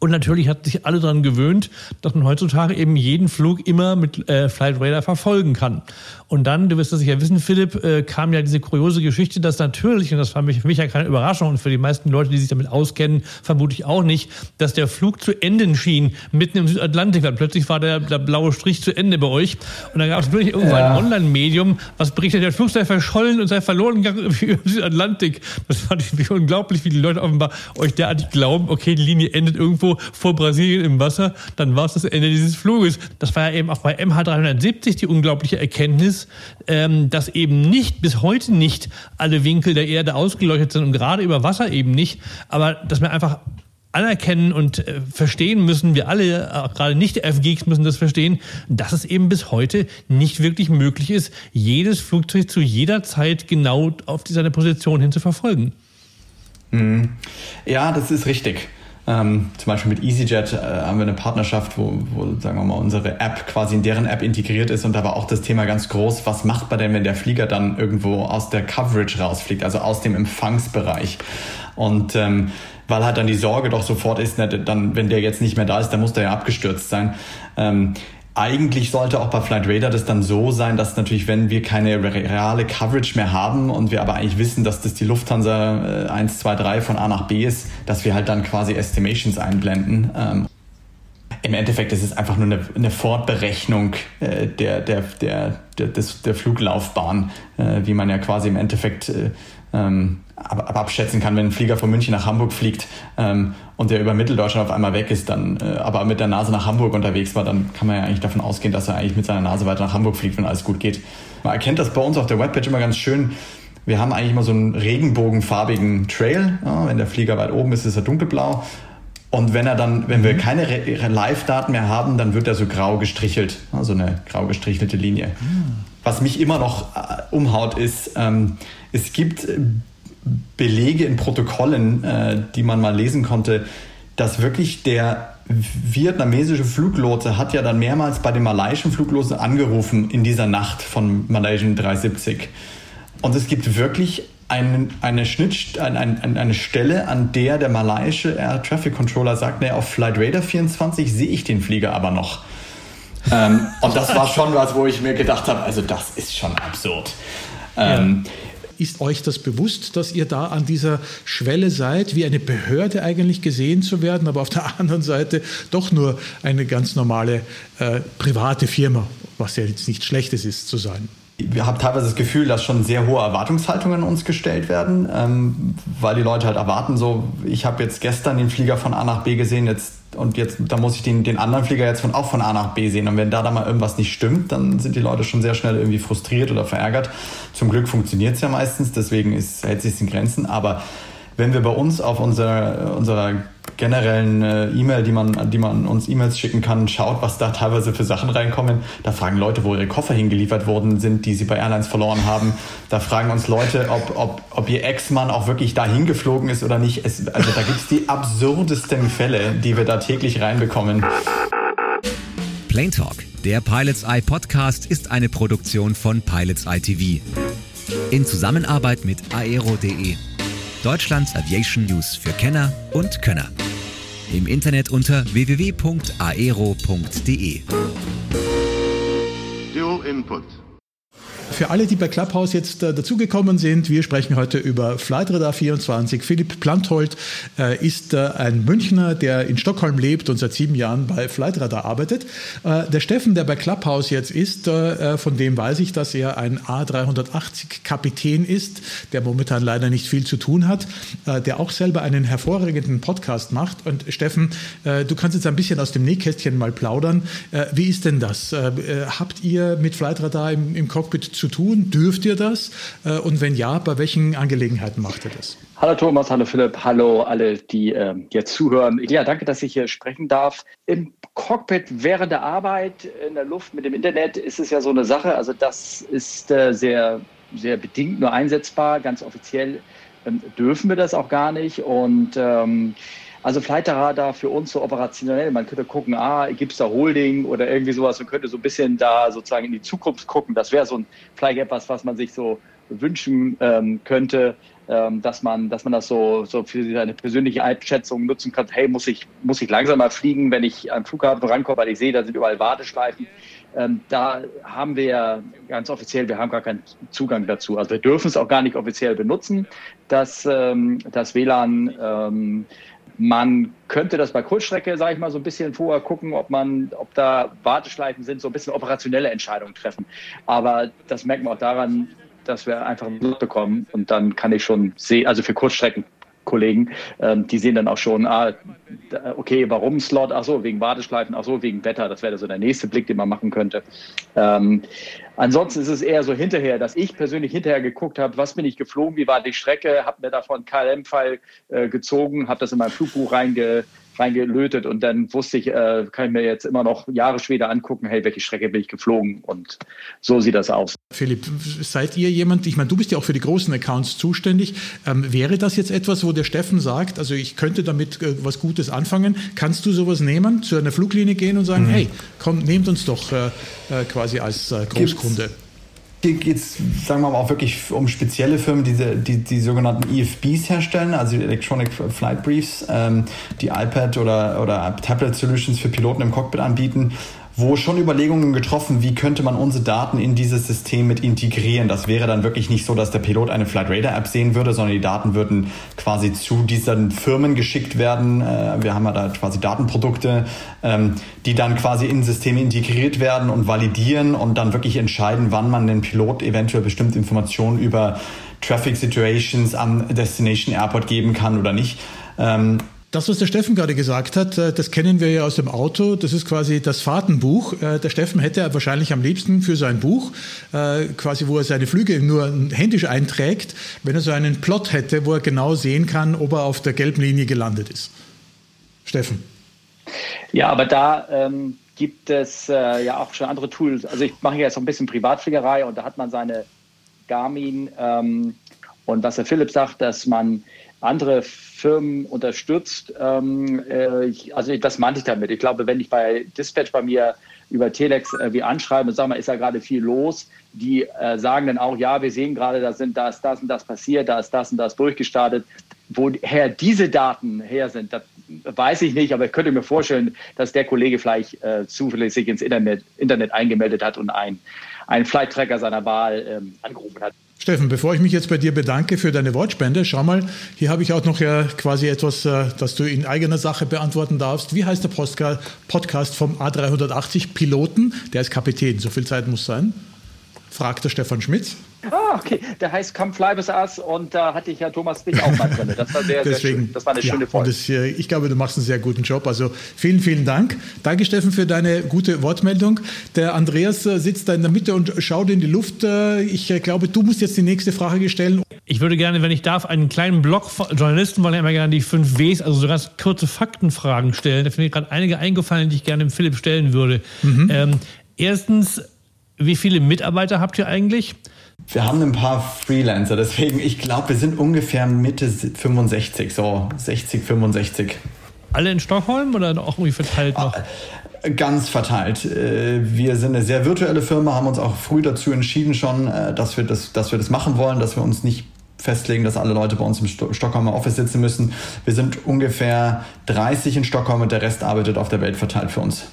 Speaker 4: Und natürlich hat sich alle daran gewöhnt, dass man heutzutage eben jeden Flug immer mit äh, Flight Radar verfolgen kann. Und dann, du wirst das sicher wissen, Philipp, äh, kam ja diese kuriose Geschichte, dass natürlich, und das war für mich ja keine Überraschung und für die meisten Leute, die sich damit auskennen, vermutlich auch nicht, dass der Flug zu enden schien, mitten im Südatlantik. Weil plötzlich war der, der blaue Strich zu Ende bei euch. Und da gab es wirklich irgendwann ja. ein Online-Medium, was berichtet, der Flug sei verschollen und sei verloren gegangen im Südatlantik. Das fand ich unglaublich, wie die Leute offenbar euch derartig glauben, okay, die Linie endet irgendwo vor Brasilien im Wasser, dann war es das Ende dieses Fluges. Das war ja eben auch bei MH370 die unglaubliche Erkenntnis, ähm, dass eben nicht, bis heute nicht alle Winkel der Erde ausgeleuchtet sind und gerade über Wasser eben nicht, aber dass wir einfach anerkennen und äh, verstehen müssen, wir alle, äh, gerade nicht FGs müssen das verstehen, dass es eben bis heute nicht wirklich möglich ist, jedes Flugzeug zu jeder Zeit genau auf seine Position hin zu verfolgen.
Speaker 5: Mhm. Ja, das ist richtig. Ähm, zum Beispiel mit EasyJet äh, haben wir eine Partnerschaft, wo, wo, sagen wir mal, unsere App quasi in deren App integriert ist und da war auch das Thema ganz groß, was macht man denn, wenn der Flieger dann irgendwo aus der Coverage rausfliegt, also aus dem Empfangsbereich. Und ähm, weil halt dann die Sorge doch sofort ist, ne, dann, wenn der jetzt nicht mehr da ist, dann muss der ja abgestürzt sein. Ähm, eigentlich sollte auch bei Flight Radar das dann so sein, dass natürlich, wenn wir keine reale Coverage mehr haben und wir aber eigentlich wissen, dass das die Lufthansa äh, 1, 2, 3 von A nach B ist, dass wir halt dann quasi Estimations einblenden. Ähm, Im Endeffekt ist es einfach nur eine, eine Fortberechnung äh, der, der, der, der, des, der Fluglaufbahn, äh, wie man ja quasi im Endeffekt äh, ähm, ab, abschätzen kann, wenn ein Flieger von München nach Hamburg fliegt ähm, und der über Mitteldeutschland auf einmal weg ist, dann äh, aber mit der Nase nach Hamburg unterwegs war, dann kann man ja eigentlich davon ausgehen, dass er eigentlich mit seiner Nase weiter nach Hamburg fliegt, wenn alles gut geht. Man erkennt das bei uns auf der Webpage immer ganz schön. Wir haben eigentlich immer so einen regenbogenfarbigen Trail. Ja, wenn der Flieger weit oben ist, ist er dunkelblau. Und wenn er dann, wenn wir mhm. keine Live-Daten mehr haben, dann wird er so grau gestrichelt, also eine grau gestrichelte Linie. Mhm. Was mich immer noch äh, umhaut, ist, ähm, es gibt Belege in Protokollen, äh, die man mal lesen konnte, dass wirklich der vietnamesische Fluglotse hat ja dann mehrmals bei dem malaiischen Fluglotse angerufen in dieser Nacht von Malaysian 370. Und es gibt wirklich ein, eine, Schnitt, ein, ein, eine Stelle, an der der malaiische Air Traffic Controller sagt, nee, auf Flight Radar 24 sehe ich den Flieger aber noch. ähm, und das war schon was, wo ich mir gedacht habe, also das ist schon absurd. Ähm,
Speaker 1: ja. Ist euch das bewusst, dass ihr da an dieser Schwelle seid, wie eine Behörde eigentlich gesehen zu werden, aber auf der anderen Seite doch nur eine ganz normale äh, private Firma, was ja jetzt nichts Schlechtes ist zu sein?
Speaker 5: wir haben teilweise das Gefühl, dass schon sehr hohe Erwartungshaltungen an uns gestellt werden, ähm, weil die Leute halt erwarten, so, ich habe jetzt gestern den Flieger von A nach B gesehen, jetzt und jetzt, da muss ich den, den anderen Flieger jetzt von, auch von A nach B sehen. Und wenn da dann mal irgendwas nicht stimmt, dann sind die Leute schon sehr schnell irgendwie frustriert oder verärgert. Zum Glück funktioniert es ja meistens, deswegen ist, hält sich in Grenzen. Aber wenn wir bei uns auf unserer, unserer generellen äh, E-Mail, die man, die man uns E-Mails schicken kann, schaut, was da teilweise für Sachen reinkommen. Da fragen Leute, wo ihre Koffer hingeliefert worden sind, die sie bei Airlines verloren haben. Da fragen uns Leute, ob, ob, ob ihr Ex-Mann auch wirklich da hingeflogen ist oder nicht. Es, also da gibt es die absurdesten Fälle, die wir da täglich reinbekommen.
Speaker 3: Plane Talk, der Pilots Eye Podcast, ist eine Produktion von Pilots Eye TV. In Zusammenarbeit mit aero.de Deutschlands Aviation News für Kenner und Könner. Im Internet unter www.aero.de.
Speaker 1: Dual Input. Für alle, die bei Clubhouse jetzt äh, dazugekommen sind, wir sprechen heute über Flightradar 24. Philipp Planthold äh, ist äh, ein Münchner, der in Stockholm lebt und seit sieben Jahren bei Flightradar arbeitet. Äh, der Steffen, der bei Clubhouse jetzt ist, äh, von dem weiß ich, dass er ein A380-Kapitän ist, der momentan leider nicht viel zu tun hat, äh, der auch selber einen hervorragenden Podcast macht. Und Steffen, du kannst jetzt ein bisschen aus dem Nähkästchen mal plaudern. wie ist denn das? habt ihr mit Flightradar im, im Cockpit zu tun? Dürft ihr das? Äh, und wenn ja, bei welchen Angelegenheiten macht ihr das?
Speaker 6: Hallo Thomas, hallo Philipp, hallo alle, die äh, jetzt zuhören. Ja, danke, dass ich hier sprechen darf. Im Cockpit während der Arbeit in der Luft mit dem Internet ist es ja so eine Sache. Also das ist äh, sehr, sehr bedingt nur einsetzbar. Ganz offiziell ähm, dürfen wir das auch gar nicht. Und ähm, also Flight Radar für uns so operationell, man könnte gucken, ah, gibt es da Holding oder irgendwie sowas, man könnte so ein bisschen da sozusagen in die Zukunft gucken. Das wäre so ein vielleicht etwas, was man sich so wünschen ähm, könnte, ähm, dass man, dass man das so, so für seine persönliche Einschätzung nutzen kann. Hey, muss ich, muss ich langsamer fliegen, wenn ich am Flughafen rankomme, weil ich sehe, da sind überall Warteschleifen. Ähm, da haben wir ganz offiziell, wir haben gar keinen Zugang dazu. Also wir dürfen es auch gar nicht offiziell benutzen, das, ähm, das WLAN. Man könnte das bei Kurzstrecke, sage ich mal, so ein bisschen vorher gucken, ob man, ob da Warteschleifen sind, so ein bisschen operationelle Entscheidungen treffen. Aber das merkt man auch daran, dass wir einfach ein Blut bekommen und dann kann ich schon sehen, also für Kurzstrecken Kollegen, ähm, die sehen dann auch schon, ah, okay, warum Slot? Ach so, wegen Warteschleifen, ach so, wegen Wetter. Das wäre so der nächste Blick, den man machen könnte. Ähm, ansonsten ist es eher so hinterher, dass ich persönlich hinterher geguckt habe, was bin ich geflogen, wie war die Strecke, habe mir davon KLM-File äh, gezogen, habe das in mein Flugbuch reinge reingelötet und dann wusste ich, äh, kann ich mir jetzt immer noch Jahre später angucken, hey, welche Strecke bin ich geflogen und so sieht das aus.
Speaker 1: Philipp, seid ihr jemand, ich meine, du bist ja auch für die großen Accounts zuständig, ähm, wäre das jetzt etwas, wo der Steffen sagt, also ich könnte damit äh, was Gutes anfangen, kannst du sowas nehmen, zu einer Fluglinie gehen und sagen, mhm. hey, komm, nehmt uns doch äh, äh quasi als äh, Großkunde? Gibt's
Speaker 5: hier geht es, sagen wir mal, auch wirklich um spezielle Firmen, die die, die sogenannten EFBs herstellen, also Electronic Flight Briefs, ähm, die iPad oder, oder Tablet Solutions für Piloten im Cockpit anbieten wo schon Überlegungen getroffen, wie könnte man unsere Daten in dieses System mit integrieren. Das wäre dann wirklich nicht so, dass der Pilot eine Flight Radar App sehen würde, sondern die Daten würden quasi zu diesen Firmen geschickt werden. Äh, wir haben ja da quasi Datenprodukte, ähm, die dann quasi in Systeme integriert werden und validieren und dann wirklich entscheiden, wann man den Pilot eventuell bestimmte Informationen über Traffic Situations am Destination Airport geben kann oder nicht.
Speaker 1: Das, was der Steffen gerade gesagt hat, äh, das kennen wir ja aus dem Auto. Das ist quasi das Fahrtenbuch. Äh, der Steffen hätte wahrscheinlich am liebsten für sein Buch, äh, quasi wo er seine Flüge nur händisch einträgt, wenn er so einen Plot hätte, wo er genau sehen kann, ob er auf der gelben Linie gelandet ist. Steffen.
Speaker 6: Ja, aber da ähm, gibt es äh, ja auch schon andere Tools. Also ich mache jetzt so ein bisschen Privatfliegerei und da hat man seine Garmin ähm, und was der Philipp sagt, dass man andere Firmen unterstützt. Ähm, äh, also das meinte ich damit. Ich glaube, wenn ich bei Dispatch bei mir über Telex äh, wie anschreibe und sage mal, ist da gerade viel los, die äh, sagen dann auch, ja, wir sehen gerade, da sind das, das und das passiert, da ist das und das durchgestartet. Woher diese Daten her sind, das weiß ich nicht, aber ich könnte mir vorstellen, dass der Kollege vielleicht äh, sich ins Internet, Internet eingemeldet hat und einen Flight-Tracker seiner Wahl ähm, angerufen hat.
Speaker 1: Steffen, bevor ich mich jetzt bei dir bedanke für deine Wortspende, schau mal, hier habe ich auch noch ja quasi etwas, äh, das du in eigener Sache beantworten darfst. Wie heißt der Podcast vom A380 Piloten? Der ist Kapitän, so viel Zeit muss sein. Fragt der Stefan Schmitz.
Speaker 6: Ah, okay. Der heißt with Us und da hatte ich ja Thomas dich auch mal drin. Das war sehr, Deswegen, sehr schön. Das war eine ja, schöne Folge. Das,
Speaker 1: ich glaube, du machst einen sehr guten Job. Also vielen, vielen Dank. Danke, Steffen, für deine gute Wortmeldung. Der Andreas äh, sitzt da in der Mitte und schaut in die Luft. Äh, ich äh, glaube, du musst jetzt die nächste Frage stellen.
Speaker 4: Ich würde gerne, wenn ich darf, einen kleinen Blog Journalisten wollen ja immer gerne die fünf Ws, also so ganz kurze Faktenfragen stellen. Da finde ich gerade einige eingefallen, die ich gerne dem Philipp stellen würde. Mhm. Ähm, erstens, wie viele Mitarbeiter habt ihr eigentlich?
Speaker 5: Wir haben ein paar Freelancer, deswegen, ich glaube, wir sind ungefähr Mitte 65, so 60, 65.
Speaker 4: Alle in Stockholm oder auch irgendwie verteilt noch?
Speaker 5: Ah, ganz verteilt. Äh, wir sind eine sehr virtuelle Firma, haben uns auch früh dazu entschieden schon, äh, dass wir das, dass wir das machen wollen, dass wir uns nicht festlegen, dass alle Leute bei uns im Stockholmer Office sitzen müssen. Wir sind ungefähr 30 in Stockholm und der Rest arbeitet auf der Welt verteilt für uns.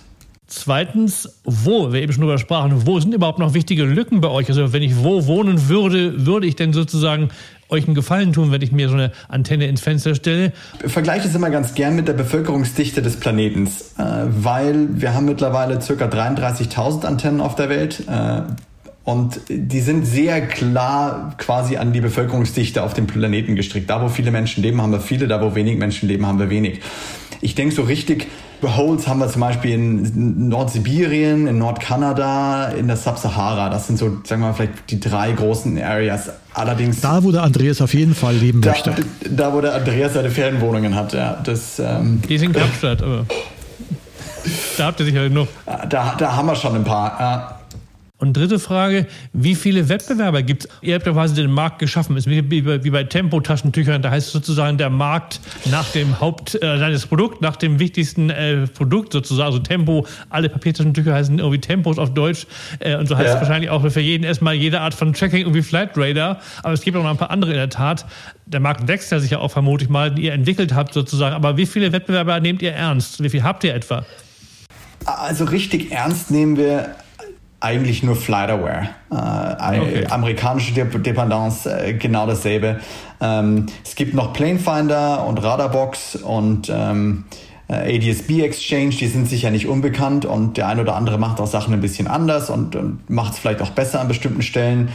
Speaker 4: Zweitens, wo, wir eben schon drüber sprachen, wo sind überhaupt noch wichtige Lücken bei euch? Also wenn ich wo wohnen würde, würde ich denn sozusagen euch einen Gefallen tun, wenn ich mir so eine Antenne ins Fenster stelle?
Speaker 5: Ich vergleiche es immer ganz gern mit der Bevölkerungsdichte des Planetens, äh, weil wir haben mittlerweile ca. 33.000 Antennen auf der Welt. Äh, und die sind sehr klar quasi an die Bevölkerungsdichte auf dem Planeten gestrickt. Da, wo viele Menschen leben, haben wir viele, da, wo wenig Menschen leben, haben wir wenig. Ich denke, so richtig Holes haben wir zum Beispiel in Nordsibirien, in Nordkanada, in der Subsahara. Das sind so, sagen wir mal, vielleicht die drei großen Areas. Allerdings.
Speaker 1: Da, wo der Andreas auf jeden Fall leben
Speaker 5: da,
Speaker 1: möchte.
Speaker 5: Da, wo der Andreas seine Ferienwohnungen hat, ja. Das, ähm,
Speaker 4: die sind in Kapstadt, aber. da habt ihr sicher halt noch.
Speaker 5: Da, da haben wir schon ein paar.
Speaker 4: Und dritte Frage, wie viele Wettbewerber gibt es? Ihr habt ja quasi den Markt geschaffen. Ist wie, wie bei Tempo-Taschentüchern, da heißt es sozusagen der Markt nach dem Haupt, äh, das Produkt, nach dem wichtigsten äh, Produkt sozusagen. Also Tempo, alle Papiertaschentücher heißen irgendwie Tempos auf Deutsch. Äh, und so heißt ja. es wahrscheinlich auch für jeden erstmal jede Art von Tracking irgendwie Flight Radar. Aber es gibt auch noch ein paar andere in der Tat. Der Markt wächst ja sicher auch vermutlich mal, die ihr entwickelt habt sozusagen. Aber wie viele Wettbewerber nehmt ihr ernst? Wie viel habt ihr etwa?
Speaker 5: Also richtig ernst nehmen wir eigentlich nur FlightAware. Äh, okay. Amerikanische Dependance, äh, genau dasselbe. Ähm, es gibt noch Planefinder und Radarbox und ähm, äh, ADSB Exchange, die sind sicher nicht unbekannt und der ein oder andere macht auch Sachen ein bisschen anders und, und macht es vielleicht auch besser an bestimmten Stellen.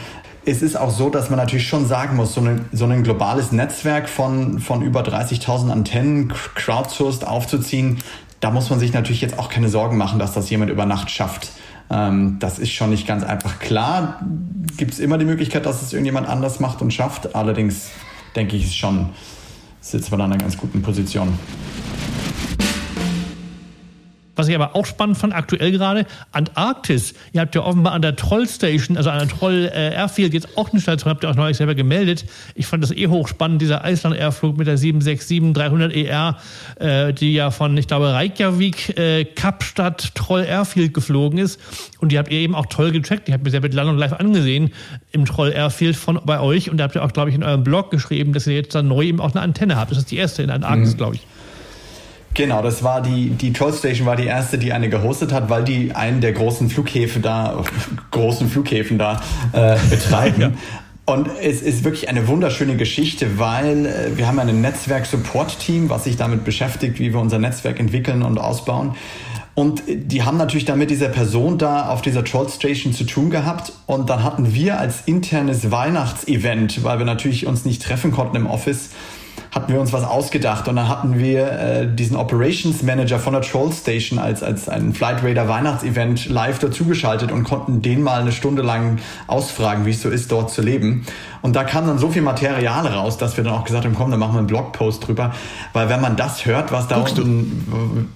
Speaker 5: Es ist auch so, dass man natürlich schon sagen muss, so, eine, so ein globales Netzwerk von, von über 30.000 Antennen crowdsourced aufzuziehen, da muss man sich natürlich jetzt auch keine Sorgen machen, dass das jemand über Nacht schafft. Ähm, das ist schon nicht ganz einfach. Klar gibt es immer die Möglichkeit, dass es irgendjemand anders macht und schafft. Allerdings denke ich, schon, sitzt man an einer ganz guten Position.
Speaker 4: Was ich aber auch spannend fand, aktuell gerade, Antarktis. Ihr habt ja offenbar an der Troll Station, also an der Troll äh, Airfield, jetzt auch eine Station, habt ihr auch neulich selber gemeldet. Ich fand das eh hochspannend, dieser Island-Airflug mit der 767-300ER, äh, die ja von, ich glaube, Reykjavik, äh, Kapstadt, Troll Airfield geflogen ist. Und die habt ihr eben auch toll getrackt. Die habt mir sehr mit Landung live angesehen im Troll Airfield von bei euch. Und da habt ihr auch, glaube ich, in eurem Blog geschrieben, dass ihr jetzt dann neu eben auch eine Antenne habt. Das ist die erste in Antarktis, mhm. glaube ich.
Speaker 5: Genau, das war die, die Troll Station war die erste, die eine gehostet hat, weil die einen der großen Flughäfen da, großen Flughäfen da äh, betreiben. ja. Und es ist wirklich eine wunderschöne Geschichte, weil äh, wir haben ein Netzwerk-Support-Team, was sich damit beschäftigt, wie wir unser Netzwerk entwickeln und ausbauen. Und die haben natürlich dann mit dieser Person da auf dieser Troll Station zu tun gehabt. Und dann hatten wir als internes Weihnachtsevent, weil wir natürlich uns nicht treffen konnten im Office, hatten wir uns was ausgedacht und dann hatten wir äh, diesen Operations Manager von der Troll Station als, als ein Flight Radar Weihnachtsevent live dazugeschaltet und konnten den mal eine Stunde lang ausfragen, wie es so ist, dort zu leben. Und da kam dann so viel Material raus, dass wir dann auch gesagt haben, komm, dann machen wir einen Blogpost drüber. Weil wenn man das hört, was da Guckst unten,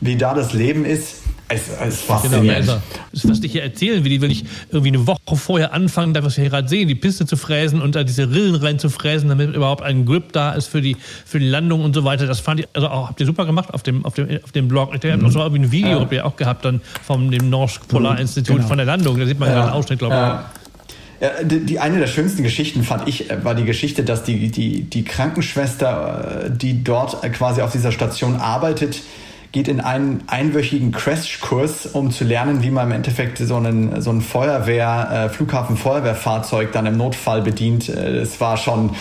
Speaker 5: wie da das Leben ist, es, es faszinierend. Genau,
Speaker 4: das, was ich hier erzählen will, wenn ich irgendwie eine Woche vorher anfangen, da was wir hier gerade sehen, die Piste zu fräsen und da diese Rillen rein zu fräsen, damit überhaupt ein Grip da ist für die, für die Landung und so weiter. Das fand ich, also auch, habt ihr super gemacht auf dem, auf dem, auf dem Blog. Ich habe mhm. auch ein Video, ja. habt ihr auch gehabt, dann vom dem Norsk Polar Institut genau. von der Landung. Da sieht man ja, ja einen Ausschnitt, glaube ich. Ja.
Speaker 5: Ja, die, die, eine der schönsten Geschichten fand ich, äh, war die Geschichte, dass die, die, die Krankenschwester, äh, die dort quasi auf dieser Station arbeitet, geht in einen einwöchigen Crashkurs, um zu lernen, wie man im Endeffekt so einen, so ein Feuerwehr, äh, Flughafen-Feuerwehrfahrzeug dann im Notfall bedient. Äh, es war schon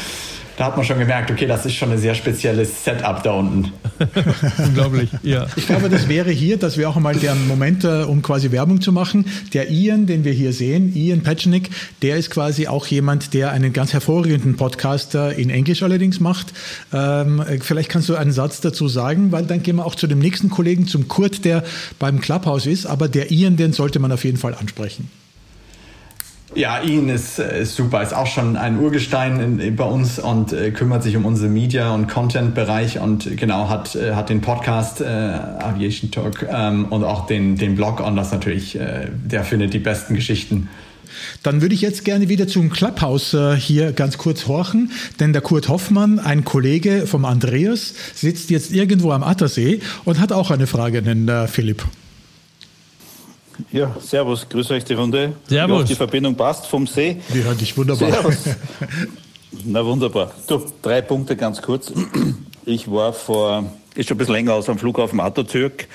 Speaker 5: da hat man schon gemerkt, okay, das ist schon ein sehr spezielles Setup da unten.
Speaker 1: Unglaublich, ja. Ich glaube, das wäre hier, das wäre auch einmal der Moment, äh, um quasi Werbung zu machen. Der Ian, den wir hier sehen, Ian Petchnick, der ist quasi auch jemand, der einen ganz hervorragenden Podcaster in Englisch allerdings macht. Ähm, vielleicht kannst du einen Satz dazu sagen, weil dann gehen wir auch zu dem nächsten Kollegen, zum Kurt, der beim Clubhouse ist. Aber der Ian, den sollte man auf jeden Fall ansprechen.
Speaker 5: Ja, Ian ist, äh, ist super, ist auch schon ein Urgestein in, bei uns und äh, kümmert sich um unsere Media- und Content-Bereich und genau hat, äh, hat den Podcast äh, Aviation Talk ähm, und auch den, den Blog und das natürlich, äh, der findet die besten Geschichten.
Speaker 1: Dann würde ich jetzt gerne wieder zum Clubhouse äh, hier ganz kurz horchen, denn der Kurt Hoffmann, ein Kollege vom Andreas, sitzt jetzt irgendwo am Attersee und hat auch eine Frage an den Philipp.
Speaker 7: Ja, servus, grüß euch die Runde.
Speaker 4: Servus. Hoffe,
Speaker 7: die Verbindung passt vom See.
Speaker 1: Wir hören dich wunderbar. Servus.
Speaker 7: Na wunderbar. Du, drei Punkte ganz kurz. Ich war vor, ist schon ein bisschen länger aus am Flughafen Atatürk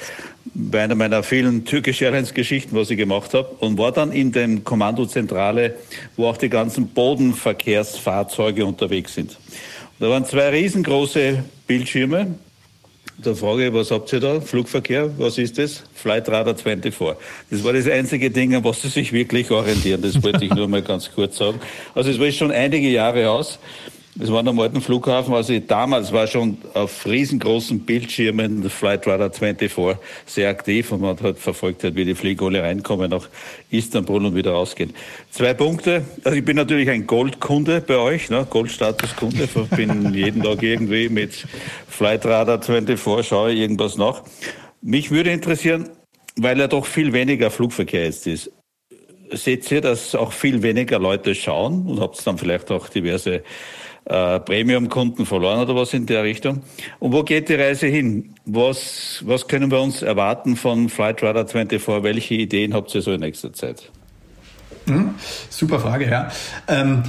Speaker 7: bei einer meiner vielen Türkisch Airlines Geschichten, was ich gemacht habe, und war dann in der Kommandozentrale, wo auch die ganzen Bodenverkehrsfahrzeuge unterwegs sind. Und da waren zwei riesengroße Bildschirme, da frage ich, was habt ihr da? Flugverkehr, was ist das? Flight Radar 24. Das war das einzige Ding, an was sie sich wirklich orientieren. Das wollte ich nur mal ganz kurz sagen. Also es war schon einige Jahre aus. Es war am alten Flughafen, also damals war schon auf riesengroßen Bildschirmen Flight Radar 24 sehr aktiv und man hat verfolgt, halt, wie die Flieger alle reinkommen nach Istanbul und wieder rausgehen. Zwei Punkte. Also ich bin natürlich ein Goldkunde bei euch, ne? Goldstatuskunde. Ich bin jeden Tag irgendwie mit Flight Radar 24, schaue irgendwas nach. Mich würde interessieren, weil ja doch viel weniger Flugverkehr jetzt ist seht ihr, dass auch viel weniger Leute schauen und habt dann vielleicht auch diverse äh, Premium-Kunden verloren oder was in der Richtung? Und wo geht die Reise hin? Was, was können wir uns erwarten von Flightradar 24? Welche Ideen habt ihr so in nächster Zeit?
Speaker 5: Hm, super Frage, ja. Ähm,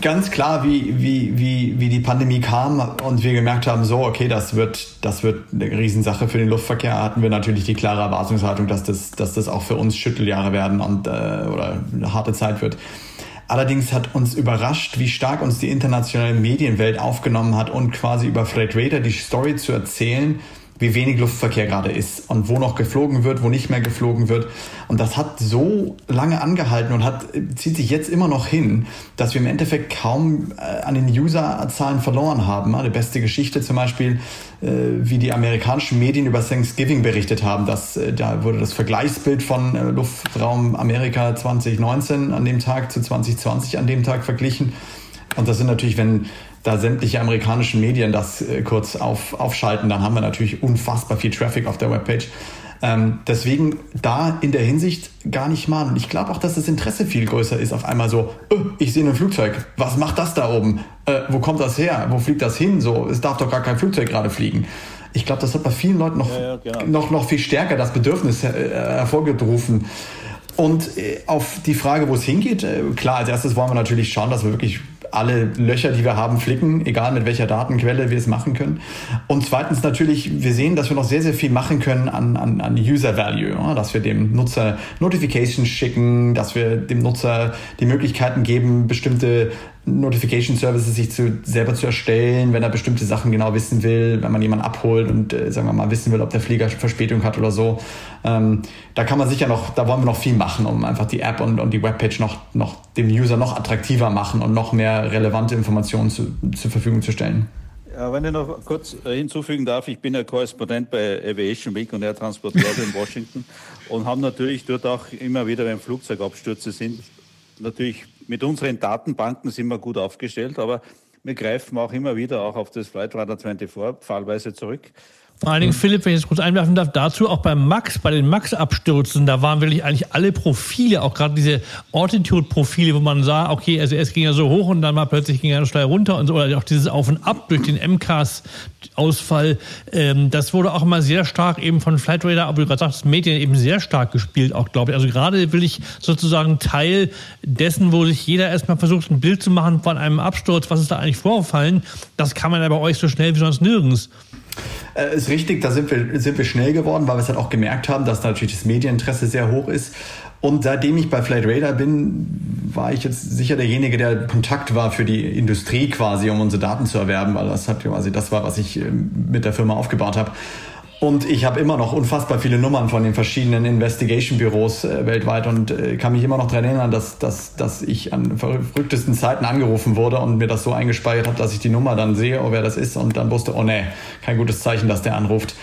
Speaker 5: ganz klar, wie, wie, wie, wie die Pandemie kam und wir gemerkt haben, so, okay, das wird, das wird eine Riesensache für den Luftverkehr, hatten wir natürlich die klare Erwartungshaltung, dass das, dass das auch für uns Schütteljahre werden und, äh, oder eine harte Zeit wird. Allerdings hat uns überrascht, wie stark uns die internationale Medienwelt aufgenommen hat und quasi über Freight Raider die Story zu erzählen, wie wenig Luftverkehr gerade ist und wo noch geflogen wird, wo nicht mehr geflogen wird. Und das hat so lange angehalten und hat, zieht sich jetzt immer noch hin, dass wir im Endeffekt kaum äh, an den Userzahlen verloren haben. Die beste Geschichte zum Beispiel, äh, wie die amerikanischen Medien über Thanksgiving berichtet haben. Dass, äh, da wurde das Vergleichsbild von Luftraum Amerika 2019 an dem Tag zu 2020 an dem Tag verglichen. Und das sind natürlich, wenn da sämtliche amerikanischen Medien das äh, kurz auf, aufschalten, dann haben wir natürlich unfassbar viel Traffic auf der Webpage. Ähm, deswegen da in der Hinsicht gar nicht mal. Und ich glaube auch, dass das Interesse viel größer ist. Auf einmal so, oh, ich sehe ein Flugzeug. Was macht das da oben? Äh, wo kommt das her? Wo fliegt das hin? So, es darf doch gar kein Flugzeug gerade fliegen. Ich glaube, das hat bei vielen Leuten noch, ja, ja, genau. noch, noch viel stärker das Bedürfnis her äh, hervorgerufen. Und äh, auf die Frage, wo es hingeht, äh, klar, als erstes wollen wir natürlich schauen, dass wir wirklich alle Löcher, die wir haben, flicken, egal mit welcher Datenquelle wir es machen können. Und zweitens natürlich, wir sehen, dass wir noch sehr, sehr viel machen können an, an, an User Value, ja, dass wir dem Nutzer Notifications schicken, dass wir dem Nutzer die Möglichkeiten geben, bestimmte Notification Services sich zu, selber zu erstellen, wenn er bestimmte Sachen genau wissen will, wenn man jemanden abholt und äh, sagen wir mal wissen will, ob der Flieger Verspätung hat oder so. Ähm, da kann man sicher noch, da wollen wir noch viel machen, um einfach die App und, und die Webpage noch, noch dem User noch attraktiver machen und noch mehr relevante Informationen zu, zur Verfügung zu stellen.
Speaker 7: Ja, wenn ich noch kurz äh, hinzufügen darf, ich bin ja Korrespondent bei Aviation Week und Air Transport World in Washington und haben natürlich dort auch immer wieder, wenn Flugzeugabstürze sind, natürlich mit unseren Datenbanken sind wir gut aufgestellt, aber wir greifen auch immer wieder auch auf das Flightradar 24 fallweise zurück.
Speaker 4: Vor allen Dingen, Philipp, wenn ich es kurz einwerfen darf, dazu auch beim Max, bei den Max-Abstürzen, da waren wirklich eigentlich alle Profile, auch gerade diese Altitude-Profile, wo man sah, okay, also erst ging er so hoch und dann mal plötzlich ging er steil runter und so, oder auch dieses Auf und Ab durch den MCAS-Ausfall, ähm, das wurde auch immer sehr stark eben von Flightradar, aber du gerade sagst, Medien eben sehr stark gespielt, auch glaube ich. Also gerade will ich sozusagen Teil dessen, wo sich jeder erstmal versucht, ein Bild zu machen von einem Absturz, was ist da eigentlich vorgefallen, das kann man ja bei euch so schnell wie sonst nirgends.
Speaker 5: Äh, ist richtig, da sind wir, sind wir schnell geworden, weil wir es halt auch gemerkt haben, dass natürlich das Medieninteresse sehr hoch ist. Und seitdem ich bei Flight Radar bin, war ich jetzt sicher derjenige, der Kontakt war für die Industrie quasi, um unsere Daten zu erwerben, weil das hat quasi das war, was ich ähm, mit der Firma aufgebaut habe. Und ich habe immer noch unfassbar viele Nummern von den verschiedenen Investigation-Büros äh, weltweit und äh, kann mich immer noch daran erinnern, dass, dass, dass ich an verrücktesten Zeiten angerufen wurde und mir das so eingespeichert habe, dass ich die Nummer dann sehe, oh, wer das ist und dann wusste, oh nee, kein gutes Zeichen, dass der anruft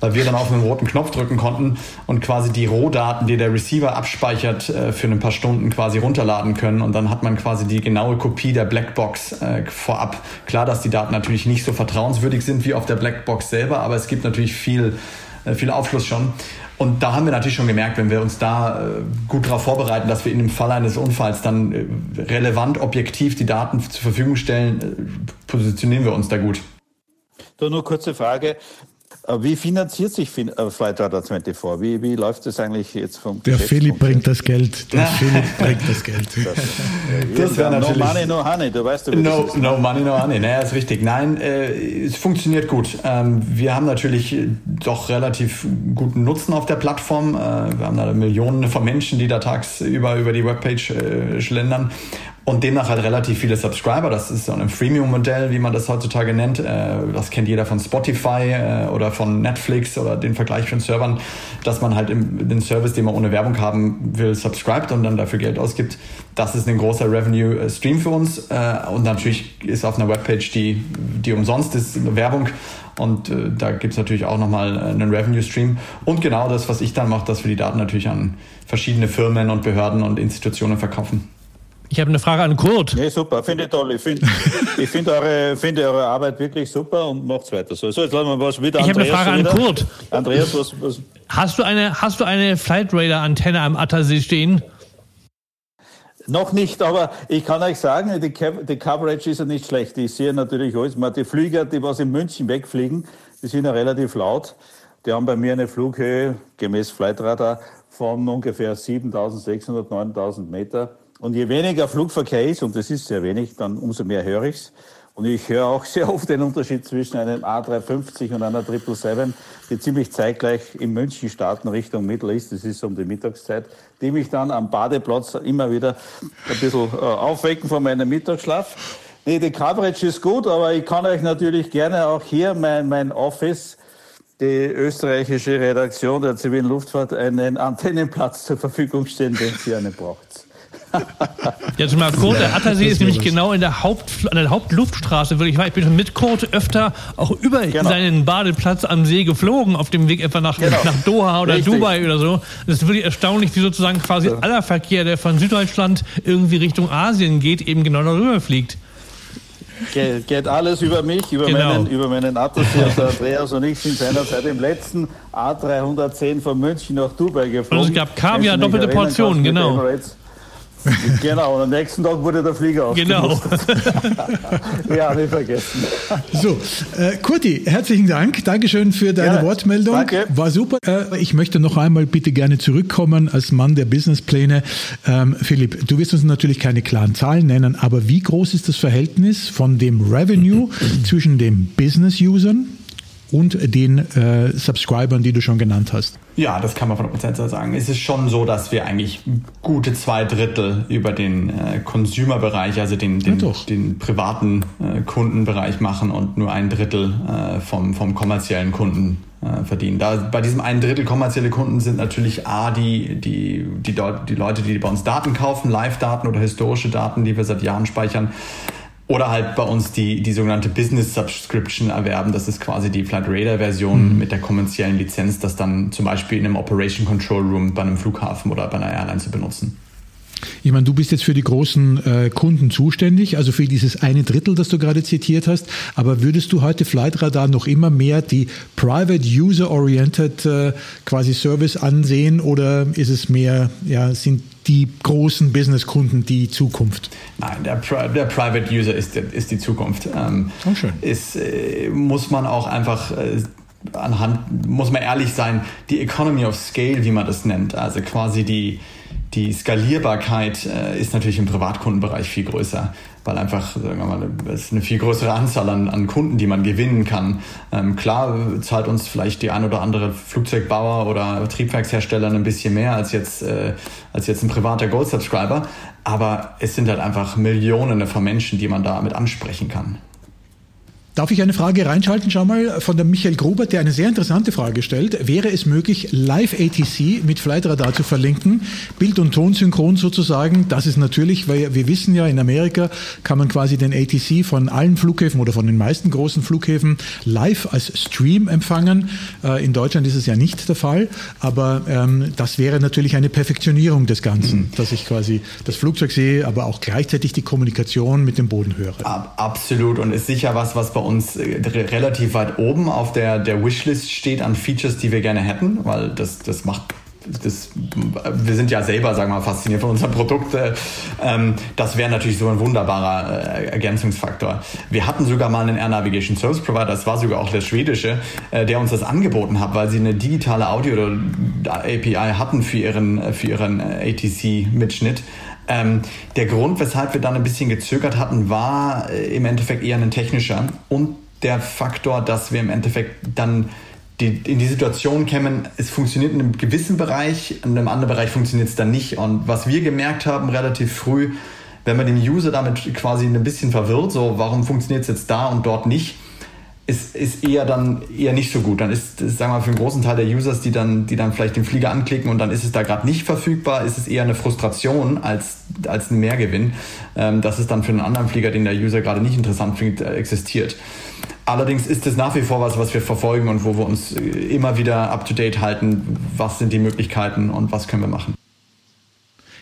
Speaker 5: weil wir dann auf einen roten Knopf drücken konnten und quasi die Rohdaten, die der Receiver abspeichert, äh, für ein paar Stunden quasi runterladen können. Und dann hat man quasi die genaue Kopie der Blackbox äh, vorab. Klar, dass die Daten natürlich nicht so vertrauenswürdig sind wie auf der Blackbox selber, aber es gibt natürlich viel, äh, viel Aufschluss schon. Und da haben wir natürlich schon gemerkt, wenn wir uns da gut darauf vorbereiten, dass wir in dem Fall eines Unfalls dann relevant, objektiv die Daten zur Verfügung stellen, positionieren wir uns da gut.
Speaker 7: So, nur kurze Frage. Äh, wie finanziert sich äh, Flight Radar 24? Wie, wie läuft das eigentlich jetzt vom
Speaker 1: Der Philipp bringt das Geld. Der Philipp bringt das Geld. Das,
Speaker 5: das wäre natürlich... No money, no honey. Du weißt, du no, no money, no honey. Naja, ist richtig. Nein, äh, es funktioniert gut. Ähm, wir haben natürlich doch relativ guten Nutzen auf der Plattform. Äh, wir haben da Millionen von Menschen, die da tagsüber über die Webpage äh, schlendern und demnach halt relativ viele Subscriber. Das ist so ein Freemium-Modell, wie man das heutzutage nennt. Äh, das kennt jeder von Spotify äh, oder von Netflix oder den Vergleich von Servern, dass man halt den Service, den man ohne Werbung haben will, subscribt und dann dafür Geld ausgibt. Das ist ein großer Revenue-Stream für uns. Äh, und natürlich ist auf einer Webpage, die, die umsonst ist, Werbung. Und da gibt es natürlich auch nochmal einen Revenue-Stream. Und genau das, was ich dann mache, dass wir die Daten natürlich an verschiedene Firmen und Behörden und Institutionen verkaufen.
Speaker 4: Ich habe eine Frage an Kurt.
Speaker 7: Nee, super, finde ich toll. Ich finde ich find eure, find eure Arbeit wirklich super und macht's weiter so. So, jetzt lassen wir was wieder.
Speaker 4: Ich habe eine Frage an Kurt.
Speaker 7: Andreas, was, was?
Speaker 4: Hast du eine, hast du eine Flight Radar Antenne am Attersee stehen?
Speaker 7: Noch nicht, aber ich kann euch sagen, die, die Coverage ist ja nicht schlecht. Ich sehe natürlich alles. Die Flüger, die was in München wegfliegen, die sind ja relativ laut. Die haben bei mir eine Flughöhe gemäß Flightradar von ungefähr 7.600, 9.000 Meter. Und je weniger Flugverkehr ist, und das ist sehr wenig, dann umso mehr höre ich's. Und ich höre auch sehr oft den Unterschied zwischen einem A350 und einer 777, die ziemlich zeitgleich in München starten Richtung Middle East. Das ist um die Mittagszeit, die mich dann am Badeplatz immer wieder ein bisschen äh, aufwecken von meinem Mittagsschlaf. Nee, die Coverage ist gut, aber ich kann euch natürlich gerne auch hier mein, mein Office, die österreichische Redaktion der zivilen Luftfahrt, einen Antennenplatz zur Verfügung stellen, den Sie einen braucht.
Speaker 4: Jetzt mal Kurt, der Attersee ist nämlich genau in der, Haupt, an der Hauptluftstraße. Ich, war, ich bin schon mit Kurt öfter auch über genau. seinen Badeplatz am See geflogen, auf dem Weg etwa nach, genau. nach Doha oder Richtig. Dubai oder so. Das ist wirklich erstaunlich, wie sozusagen quasi ja. aller Verkehr, der von Süddeutschland irgendwie Richtung Asien geht, eben genau darüber fliegt.
Speaker 7: Geht, geht alles über mich, über genau. meinen, über meinen Attersee. Der Andreas und ich sind seinerzeit im letzten A310 von München nach Dubai geflogen.
Speaker 4: Und es gab Kaviar, doppelte Portionen, genau. Emirates.
Speaker 7: Genau, und am nächsten Tag wurde der Flieger
Speaker 4: Genau.
Speaker 7: ja, nicht vergessen.
Speaker 1: So, äh, Kurti, herzlichen Dank. Dankeschön für deine ja, Wortmeldung. Danke. War super. Äh, ich möchte noch einmal bitte gerne zurückkommen als Mann der Businesspläne. Ähm, Philipp, du wirst uns natürlich keine klaren Zahlen nennen, aber wie groß ist das Verhältnis von dem Revenue zwischen den Business-Usern und den äh, Subscribern, die du schon genannt hast?
Speaker 5: Ja, das kann man von 100% sagen. Es ist schon so, dass wir eigentlich gute zwei Drittel über den äh, Consumer-Bereich, also den, den, ja, den privaten äh, Kundenbereich machen und nur ein Drittel äh, vom, vom kommerziellen Kunden äh, verdienen. Da, bei diesem ein Drittel kommerzielle Kunden sind natürlich A, die, die, die, die Leute, die bei uns Daten kaufen, Live-Daten oder historische Daten, die wir seit Jahren speichern. Oder halt bei uns die, die sogenannte Business Subscription erwerben. Das ist quasi die Flight Radar Version mhm. mit der kommerziellen Lizenz, das dann zum Beispiel in einem Operation Control Room bei einem Flughafen oder bei einer Airline zu benutzen.
Speaker 1: Ich meine, du bist jetzt für die großen äh, Kunden zuständig, also für dieses eine Drittel, das du gerade zitiert hast. Aber würdest du heute Flightradar noch immer mehr die Private User-Oriented äh, quasi Service ansehen oder ist es mehr, ja, sind die großen Business-Kunden die Zukunft?
Speaker 5: Nein, der, der Private User ist, ist die Zukunft. Ähm, oh, schön. Ist, äh, muss man auch einfach äh, anhand, muss man ehrlich sein, die Economy of Scale, wie man das nennt, also quasi die, die Skalierbarkeit äh, ist natürlich im Privatkundenbereich viel größer, weil einfach, sagen wir mal, es ist eine viel größere Anzahl an, an Kunden, die man gewinnen kann. Ähm, klar zahlt uns vielleicht die ein oder andere Flugzeugbauer oder Triebwerkshersteller ein bisschen mehr als jetzt, äh, als jetzt ein privater Gold-Subscriber, aber es sind halt einfach Millionen von Menschen, die man damit ansprechen kann.
Speaker 1: Darf ich eine Frage reinschalten? Schau mal, von der Michael Gruber, der eine sehr interessante Frage stellt. Wäre es möglich, Live-ATC mit Flightradar zu verlinken? Bild- und Tonsynchron sozusagen. Das ist natürlich, weil wir wissen ja, in Amerika kann man quasi den ATC von allen Flughäfen oder von den meisten großen Flughäfen live als Stream empfangen. Äh, in Deutschland ist es ja nicht der Fall, aber ähm, das wäre natürlich eine Perfektionierung des Ganzen, mhm. dass ich quasi das Flugzeug sehe, aber auch gleichzeitig die Kommunikation mit dem Boden höre.
Speaker 5: Absolut und ist sicher was, was bei uns äh, relativ weit oben auf der, der Wishlist steht an Features, die wir gerne hätten, weil das, das macht das, wir sind ja selber, sagen wir mal, fasziniert von unserem Produkt. Ähm, das wäre natürlich so ein wunderbarer äh, Ergänzungsfaktor. Wir hatten sogar mal einen Air Navigation Service Provider, das war sogar auch der schwedische, äh, der uns das angeboten hat, weil sie eine digitale Audio API hatten für ihren, für ihren ATC-Mitschnitt. Ähm, der Grund, weshalb wir dann ein bisschen gezögert hatten, war äh, im Endeffekt eher ein technischer und der Faktor, dass wir im Endeffekt dann die, in die Situation kämen, es funktioniert in einem gewissen Bereich, in einem anderen Bereich funktioniert es dann nicht. Und was wir gemerkt haben relativ früh, wenn man den User damit quasi ein bisschen verwirrt, so warum funktioniert es jetzt da und dort nicht, ist, ist eher dann eher nicht so gut. Dann ist, ist, sagen wir mal, für einen großen Teil der Users, die dann, die dann vielleicht den Flieger anklicken und dann ist es da gerade nicht verfügbar, ist es eher eine Frustration als, als ein Mehrgewinn, ähm, dass es dann für einen anderen Flieger, den der User gerade nicht interessant findet, äh, existiert. Allerdings ist es nach wie vor was, was wir verfolgen und wo wir uns äh, immer wieder up to date halten. Was sind die Möglichkeiten und was können wir machen?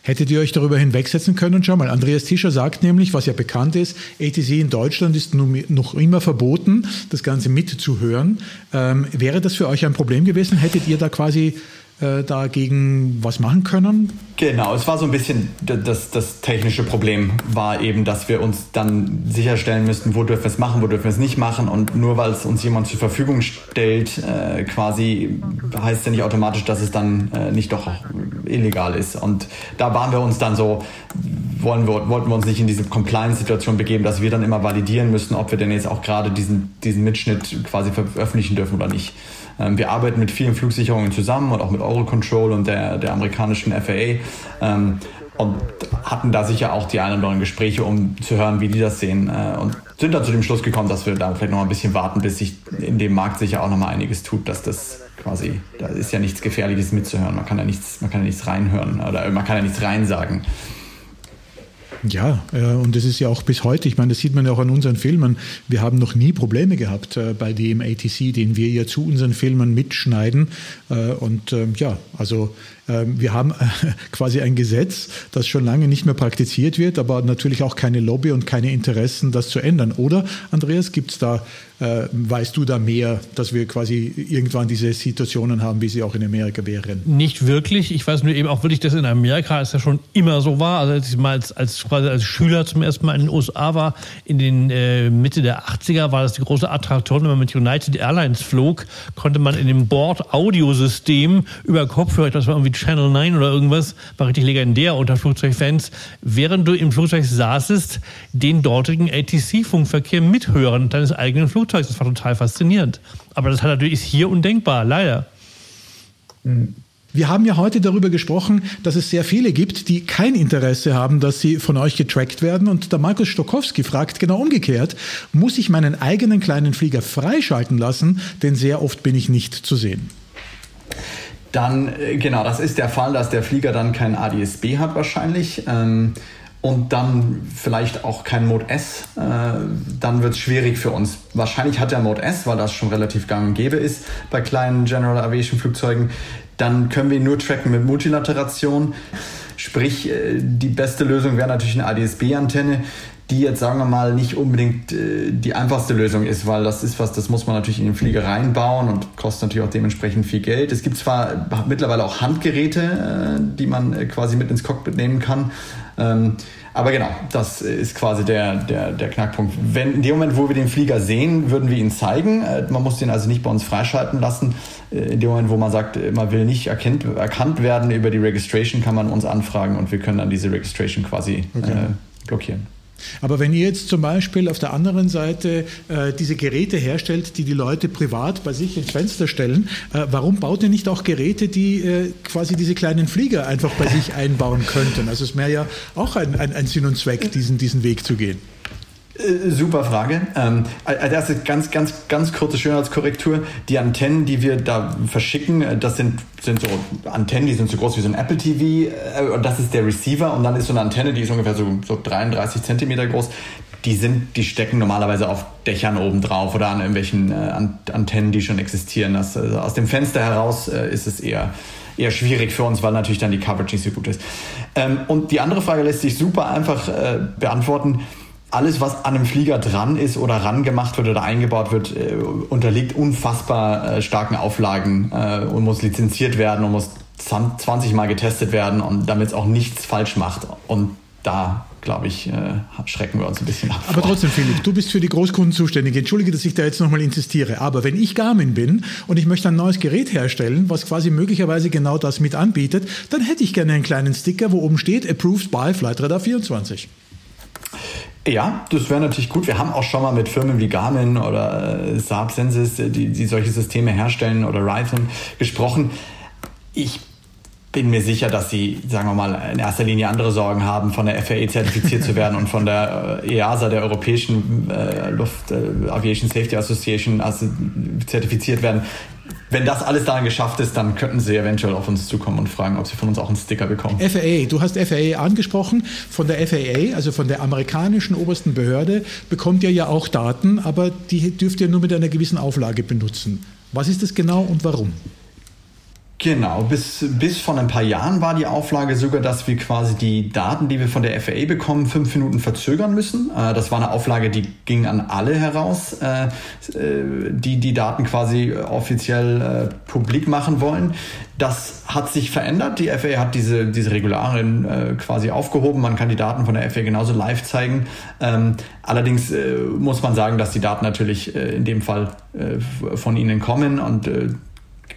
Speaker 1: Hättet ihr euch darüber hinwegsetzen können? Schau mal, Andreas Tischer sagt nämlich, was ja bekannt ist, ATC in Deutschland ist noch immer verboten, das Ganze mitzuhören. Ähm, wäre das für euch ein Problem gewesen? Hättet ihr da quasi äh, dagegen was machen können?
Speaker 5: Genau, es war so ein bisschen das, das technische Problem war eben, dass wir uns dann sicherstellen müssten, wo dürfen wir es machen, wo dürfen wir es nicht machen. Und nur weil es uns jemand zur Verfügung stellt, äh, quasi heißt es ja nicht automatisch, dass es dann äh, nicht doch illegal ist. Und da waren wir uns dann so, wollen wir, wollten wir uns nicht in diese Compliance-Situation begeben, dass wir dann immer validieren müssen, ob wir denn jetzt auch gerade diesen, diesen Mitschnitt quasi veröffentlichen dürfen oder nicht. Ähm, wir arbeiten mit vielen Flugsicherungen zusammen und auch mit Eurocontrol und der, der amerikanischen FAA ähm, und hatten da sicher auch die ein oder anderen Gespräche, um zu hören, wie die das sehen äh, und sind dann zu dem Schluss gekommen, dass wir da vielleicht noch ein bisschen warten, bis sich in dem Markt sicher auch noch mal einiges tut, dass das quasi, da ist ja nichts Gefährliches mitzuhören, man kann ja nichts, man kann ja nichts reinhören oder man kann ja nichts reinsagen.
Speaker 1: Ja, äh, und das ist ja auch bis heute, ich meine, das sieht man ja auch an unseren Filmen. Wir haben noch nie Probleme gehabt äh, bei dem ATC, den wir ja zu unseren Filmen mitschneiden. Äh, und ähm, ja, also ähm, wir haben quasi ein Gesetz, das schon lange nicht mehr praktiziert wird, aber natürlich auch keine Lobby und keine Interessen, das zu ändern. Oder, Andreas, gibt es da äh, weißt du da mehr, dass wir quasi irgendwann diese Situationen haben, wie sie auch in Amerika wären?
Speaker 4: Nicht wirklich. Ich weiß nur eben auch wirklich, dass in Amerika es ja schon immer so war. Also als ich mal als, als, quasi als Schüler zum ersten Mal in den USA war, in den äh, Mitte der 80er, war das die große Attraktion, wenn man mit United Airlines flog, konnte man in dem Bord-Audiosystem über Kopfhörer, das war irgendwie Channel 9 oder irgendwas, war richtig legendär unter Flugzeugfans, während du im Flugzeug saßest, den dortigen ATC-Funkverkehr mithören deines eigenen Flugzeugs. Flugzeugs. Das war total faszinierend. Aber das hat natürlich ist hier undenkbar, leider.
Speaker 1: Wir haben ja heute darüber gesprochen, dass es sehr viele gibt, die kein Interesse haben, dass sie von euch getrackt werden. Und der Markus Stokowski fragt genau umgekehrt, muss ich meinen eigenen kleinen Flieger freischalten lassen, denn sehr oft bin ich nicht zu sehen.
Speaker 5: Dann, äh, genau, das ist der Fall, dass der Flieger dann kein ADSB hat wahrscheinlich. Ähm, und dann vielleicht auch kein Mode S, äh, dann wird es schwierig für uns. Wahrscheinlich hat er Mode S, weil das schon relativ gang und gäbe ist bei kleinen General Aviation Flugzeugen. Dann können wir ihn nur tracken mit Multilateration. Sprich, äh, die beste Lösung wäre natürlich eine ADS-B-Antenne, die jetzt sagen wir mal nicht unbedingt äh, die einfachste Lösung ist, weil das ist was, das muss man natürlich in den Flieger reinbauen und kostet natürlich auch dementsprechend viel Geld. Es gibt zwar mittlerweile auch Handgeräte, äh, die man äh, quasi mit ins Cockpit nehmen kann, ähm, aber genau, das ist quasi der, der, der Knackpunkt. Wenn in dem Moment, wo wir den Flieger sehen, würden wir ihn zeigen. Äh, man muss den also nicht bei uns freischalten lassen. Äh, in dem Moment, wo man sagt, man will nicht erkennt, erkannt werden über die Registration, kann man uns anfragen und wir können dann diese Registration quasi okay. äh, blockieren.
Speaker 1: Aber wenn ihr jetzt zum Beispiel auf der anderen Seite äh, diese Geräte herstellt, die die Leute privat bei sich ins Fenster stellen, äh, warum baut ihr nicht auch Geräte, die äh, quasi diese kleinen Flieger einfach bei sich einbauen könnten? Also es wäre ja auch ein, ein, ein Sinn und Zweck, diesen, diesen Weg zu gehen.
Speaker 5: Äh, super Frage. Ähm, als erstes ganz, ganz, ganz kurze Schönheitskorrektur. Die Antennen, die wir da verschicken, äh, das sind, sind so Antennen, die sind so groß wie so ein Apple TV. Äh, und das ist der Receiver. Und dann ist so eine Antenne, die ist ungefähr so, so 33 Zentimeter groß. Die sind, die stecken normalerweise auf Dächern oben drauf oder an irgendwelchen Antennen, die schon existieren. Das, also aus dem Fenster heraus ist es eher eher schwierig für uns, weil natürlich dann die Coverage nicht so gut ist. Ähm, und die andere Frage lässt sich super einfach äh, beantworten alles, was an einem Flieger dran ist oder ran gemacht wird oder eingebaut wird, äh, unterliegt unfassbar äh, starken Auflagen äh, und muss lizenziert werden und muss 20 Mal getestet werden und damit es auch nichts falsch macht. Und da, glaube ich, schrecken wir uns ein bisschen ab.
Speaker 1: Aber trotzdem, Philipp, du bist für die Großkunden zuständig. Entschuldige, dass ich da jetzt nochmal insistiere. Aber wenn ich Garmin bin und ich möchte ein neues Gerät herstellen, was quasi möglicherweise genau das mit anbietet, dann hätte ich gerne einen kleinen Sticker, wo oben steht Approved by Flightradar 24.
Speaker 5: Ja, das wäre natürlich gut. Wir haben auch schon mal mit Firmen wie Garmin oder äh, Saab Sensis, äh, die, die solche Systeme herstellen oder Raytheon gesprochen. Ich bin mir sicher, dass sie, sagen wir mal, in erster Linie andere Sorgen haben, von der FAA zertifiziert zu werden und von der äh, EASA, der Europäischen äh, Luft äh, Aviation Safety Association, also zertifiziert werden wenn das alles daran geschafft ist, dann könnten Sie eventuell auf uns zukommen und fragen, ob Sie von uns auch einen Sticker bekommen.
Speaker 1: FAA, du hast FAA angesprochen. Von der FAA, also von der amerikanischen obersten Behörde, bekommt ihr ja auch Daten, aber die dürft ihr nur mit einer gewissen Auflage benutzen. Was ist das genau und warum?
Speaker 5: Genau, bis, bis vor ein paar Jahren war die Auflage sogar, dass wir quasi die Daten, die wir von der FAA bekommen, fünf Minuten verzögern müssen. Äh, das war eine Auflage, die ging an alle heraus, äh, die die Daten quasi offiziell publik machen wollen. Das hat sich verändert. Die FAA hat diese, diese Regularien quasi aufgehoben. Man kann die Daten von der FAA genauso live zeigen. Ähm, allerdings muss man sagen, dass die Daten natürlich in dem Fall von ihnen kommen und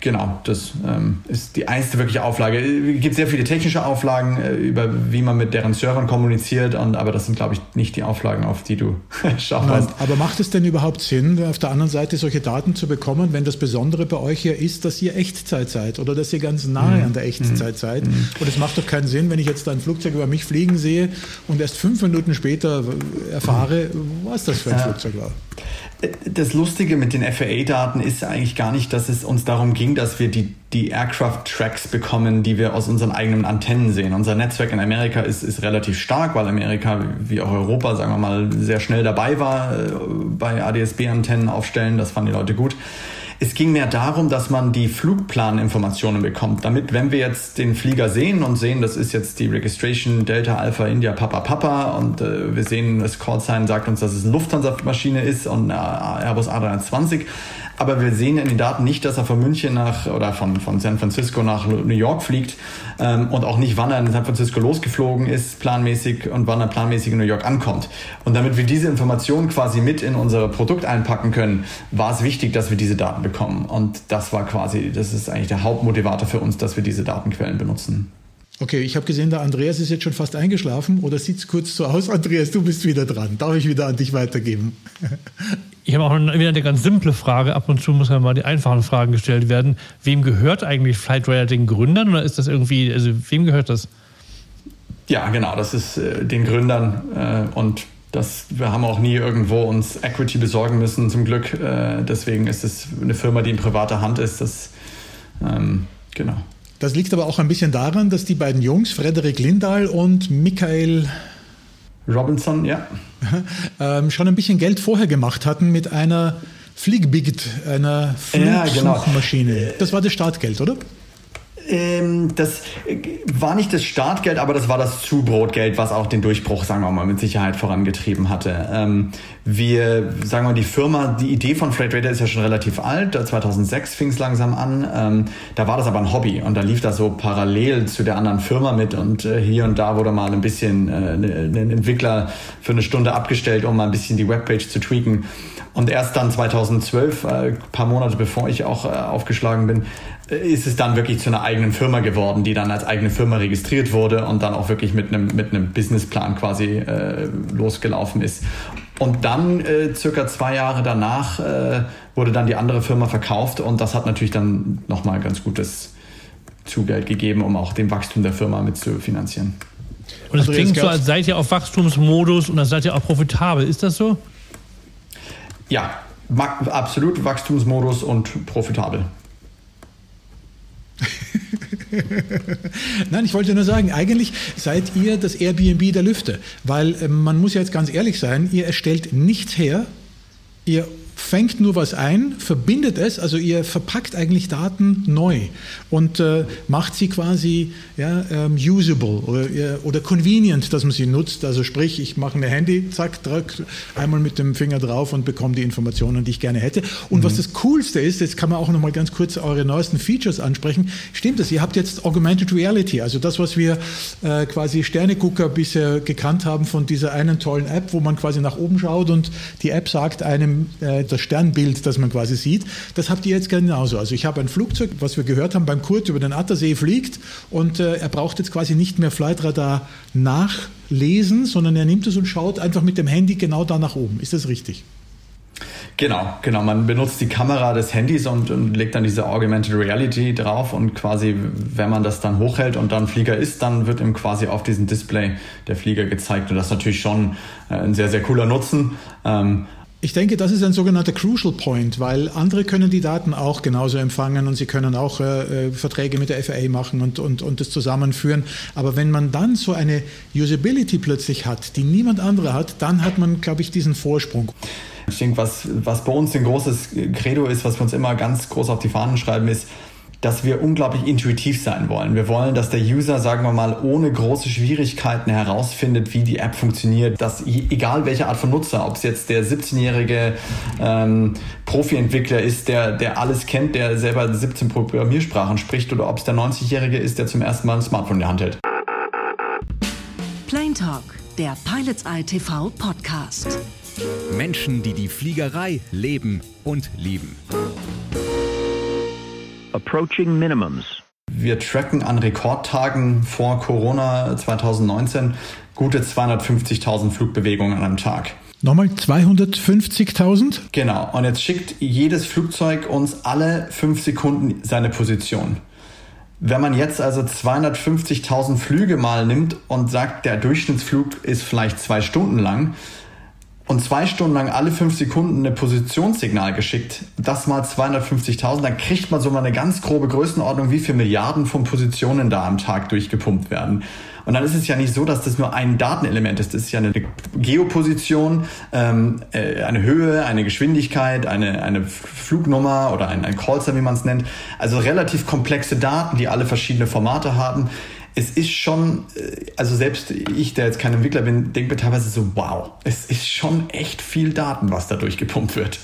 Speaker 5: Genau, das ähm, ist die einzige wirkliche Auflage. Es gibt sehr viele technische Auflagen äh, über, wie man mit deren Servern kommuniziert, und, aber das sind, glaube ich, nicht die Auflagen, auf die du schaust. Nein,
Speaker 1: aber macht es denn überhaupt Sinn, auf der anderen Seite solche Daten zu bekommen, wenn das Besondere bei euch ja ist, dass ihr Echtzeit seid oder dass ihr ganz nahe mhm. an der Echtzeit mhm. seid? Mhm. Und es macht doch keinen Sinn, wenn ich jetzt ein Flugzeug über mich fliegen sehe und erst fünf Minuten später erfahre, was das für ein ja. Flugzeug war.
Speaker 5: Das Lustige mit den FAA-Daten ist eigentlich gar nicht, dass es uns darum ging, dass wir die, die Aircraft-Tracks bekommen, die wir aus unseren eigenen Antennen sehen. Unser Netzwerk in Amerika ist, ist relativ stark, weil Amerika, wie auch Europa, sagen wir mal, sehr schnell dabei war äh, bei ADS-B-Antennen aufstellen. Das fanden die Leute gut. Es ging mehr darum, dass man die Flugplaninformationen bekommt, damit, wenn wir jetzt den Flieger sehen und sehen, das ist jetzt die Registration Delta Alpha India Papa Papa und äh, wir sehen, das Callsign sagt uns, dass es eine Lufthansa-Maschine ist und äh, Airbus A320, aber wir sehen in den Daten nicht, dass er von München nach oder von, von San Francisco nach New York fliegt ähm, und auch nicht, wann er in San Francisco losgeflogen ist, planmäßig und wann er planmäßig in New York ankommt. Und damit wir diese Informationen quasi mit in unser Produkt einpacken können, war es wichtig, dass wir diese Daten bekommen. Und das war quasi, das ist eigentlich der Hauptmotivator für uns, dass wir diese Datenquellen benutzen.
Speaker 1: Okay, ich habe gesehen, der Andreas ist jetzt schon fast eingeschlafen oder sieht es kurz so aus. Andreas, du bist wieder dran. Darf ich wieder an dich weitergeben?
Speaker 4: Ich habe auch wieder eine ganz simple Frage. Ab und zu muss ja mal die einfachen Fragen gestellt werden. Wem gehört eigentlich Flightradar den Gründern oder ist das irgendwie, also wem gehört das?
Speaker 5: Ja, genau, das ist äh, den Gründern äh, und das, wir haben auch nie irgendwo uns Equity besorgen müssen, zum Glück. Äh, deswegen ist es eine Firma, die in privater Hand ist. Das, ähm, genau.
Speaker 1: Das liegt aber auch ein bisschen daran, dass die beiden Jungs, Frederik Lindahl und Michael
Speaker 5: Robinson, ja.
Speaker 1: ähm, schon ein bisschen Geld vorher gemacht hatten mit einer Fliegbiget, einer Flugsuchmaschine. Ja, genau. Das war das Startgeld, oder?
Speaker 5: Ähm, das war nicht das Startgeld, aber das war das Zubrotgeld, was auch den Durchbruch, sagen wir mal, mit Sicherheit vorangetrieben hatte. Ähm, wir, sagen wir mal, die Firma, die Idee von Freight Raider ist ja schon relativ alt. 2006 fing es langsam an. Ähm, da war das aber ein Hobby und da lief das so parallel zu der anderen Firma mit und äh, hier und da wurde mal ein bisschen äh, ein Entwickler für eine Stunde abgestellt, um mal ein bisschen die Webpage zu tweaken. Und erst dann 2012, äh, paar Monate bevor ich auch aufgeschlagen bin, ist es dann wirklich zu einer eigenen Firma geworden, die dann als eigene Firma registriert wurde und dann auch wirklich mit einem, mit einem Businessplan quasi äh, losgelaufen ist. Und dann, äh, circa zwei Jahre danach, äh, wurde dann die andere Firma verkauft und das hat natürlich dann nochmal ganz gutes Zugeld gegeben, um auch den Wachstum der Firma mit zu finanzieren.
Speaker 4: Und das also klingt so, als seid ihr auf Wachstumsmodus und dann seid ihr auch profitabel. Ist das so?
Speaker 5: Ja, absolut Wachstumsmodus und profitabel.
Speaker 1: Nein, ich wollte nur sagen, eigentlich seid ihr das Airbnb der Lüfte, weil äh, man muss ja jetzt ganz ehrlich sein, ihr erstellt nichts her, ihr fängt nur was ein, verbindet es, also ihr verpackt eigentlich Daten neu und äh, macht sie quasi ja, ähm, usable oder, oder convenient, dass man sie nutzt. Also sprich, ich mache ein Handy, zack, drück einmal mit dem Finger drauf und bekomme die Informationen, die ich gerne hätte. Und mhm. was das Coolste ist, jetzt kann man auch noch mal ganz kurz eure neuesten Features ansprechen. Stimmt es? Ihr habt jetzt Augmented Reality, also das, was wir äh, quasi Sternegucker bisher gekannt haben von dieser einen tollen App, wo man quasi nach oben schaut und die App sagt einem äh, das Sternbild, das man quasi sieht. Das habt ihr jetzt genauso. Also ich habe ein Flugzeug, was wir gehört haben beim Kurt über den Attersee fliegt und äh, er braucht jetzt quasi nicht mehr Flightradar nachlesen, sondern er nimmt es und schaut einfach mit dem Handy genau da nach oben. Ist das richtig?
Speaker 5: Genau, genau. Man benutzt die Kamera des Handys und, und, legt dann diese Augmented Reality drauf und quasi, wenn man das dann hochhält und dann Flieger ist, dann wird ihm quasi auf diesem Display der Flieger gezeigt. Und das ist natürlich schon äh, ein sehr, sehr cooler Nutzen. Ähm,
Speaker 1: ich denke, das ist ein sogenannter Crucial Point, weil andere können die Daten auch genauso empfangen und sie können auch äh, äh Verträge mit der FAA machen und, und, und das zusammenführen. Aber wenn man dann so eine Usability plötzlich hat, die niemand andere hat, dann hat man, glaube ich, diesen Vorsprung.
Speaker 5: Ich denke, was, was bei uns ein großes Credo ist, was wir uns immer ganz groß auf die Fahnen schreiben, ist, dass wir unglaublich intuitiv sein wollen. Wir wollen, dass der User, sagen wir mal, ohne große Schwierigkeiten herausfindet, wie die App funktioniert. Dass egal welche Art von Nutzer, ob es jetzt der 17-jährige ähm, Profi-Entwickler ist, der, der alles kennt, der selber 17 Programmiersprachen spricht, oder ob es der 90-jährige ist, der zum ersten Mal ein Smartphone in der Hand hält.
Speaker 8: Plain Talk, der Pilots Eye TV Podcast.
Speaker 3: Menschen, die die Fliegerei leben und lieben.
Speaker 5: Approaching Minimums. Wir tracken an Rekordtagen vor Corona 2019 gute 250.000 Flugbewegungen an einem Tag.
Speaker 1: Nochmal 250.000?
Speaker 5: Genau. Und jetzt schickt jedes Flugzeug uns alle fünf Sekunden seine Position. Wenn man jetzt also 250.000 Flüge mal nimmt und sagt, der Durchschnittsflug ist vielleicht zwei Stunden lang, und zwei Stunden lang alle fünf Sekunden eine Positionssignal geschickt, das mal 250.000, dann kriegt man so mal eine ganz grobe Größenordnung, wie viele Milliarden von Positionen da am Tag durchgepumpt werden. Und dann ist es ja nicht so, dass das nur ein Datenelement ist. Das ist ja eine Geoposition, ähm, äh, eine Höhe, eine Geschwindigkeit, eine, eine Flugnummer oder ein, ein Callser, wie man es nennt. Also relativ komplexe Daten, die alle verschiedene Formate haben es ist schon, äh, also selbst ich, der jetzt kein Entwickler bin, denke mir teilweise so, wow, es ist schon echt viel Daten, was da durchgepumpt wird.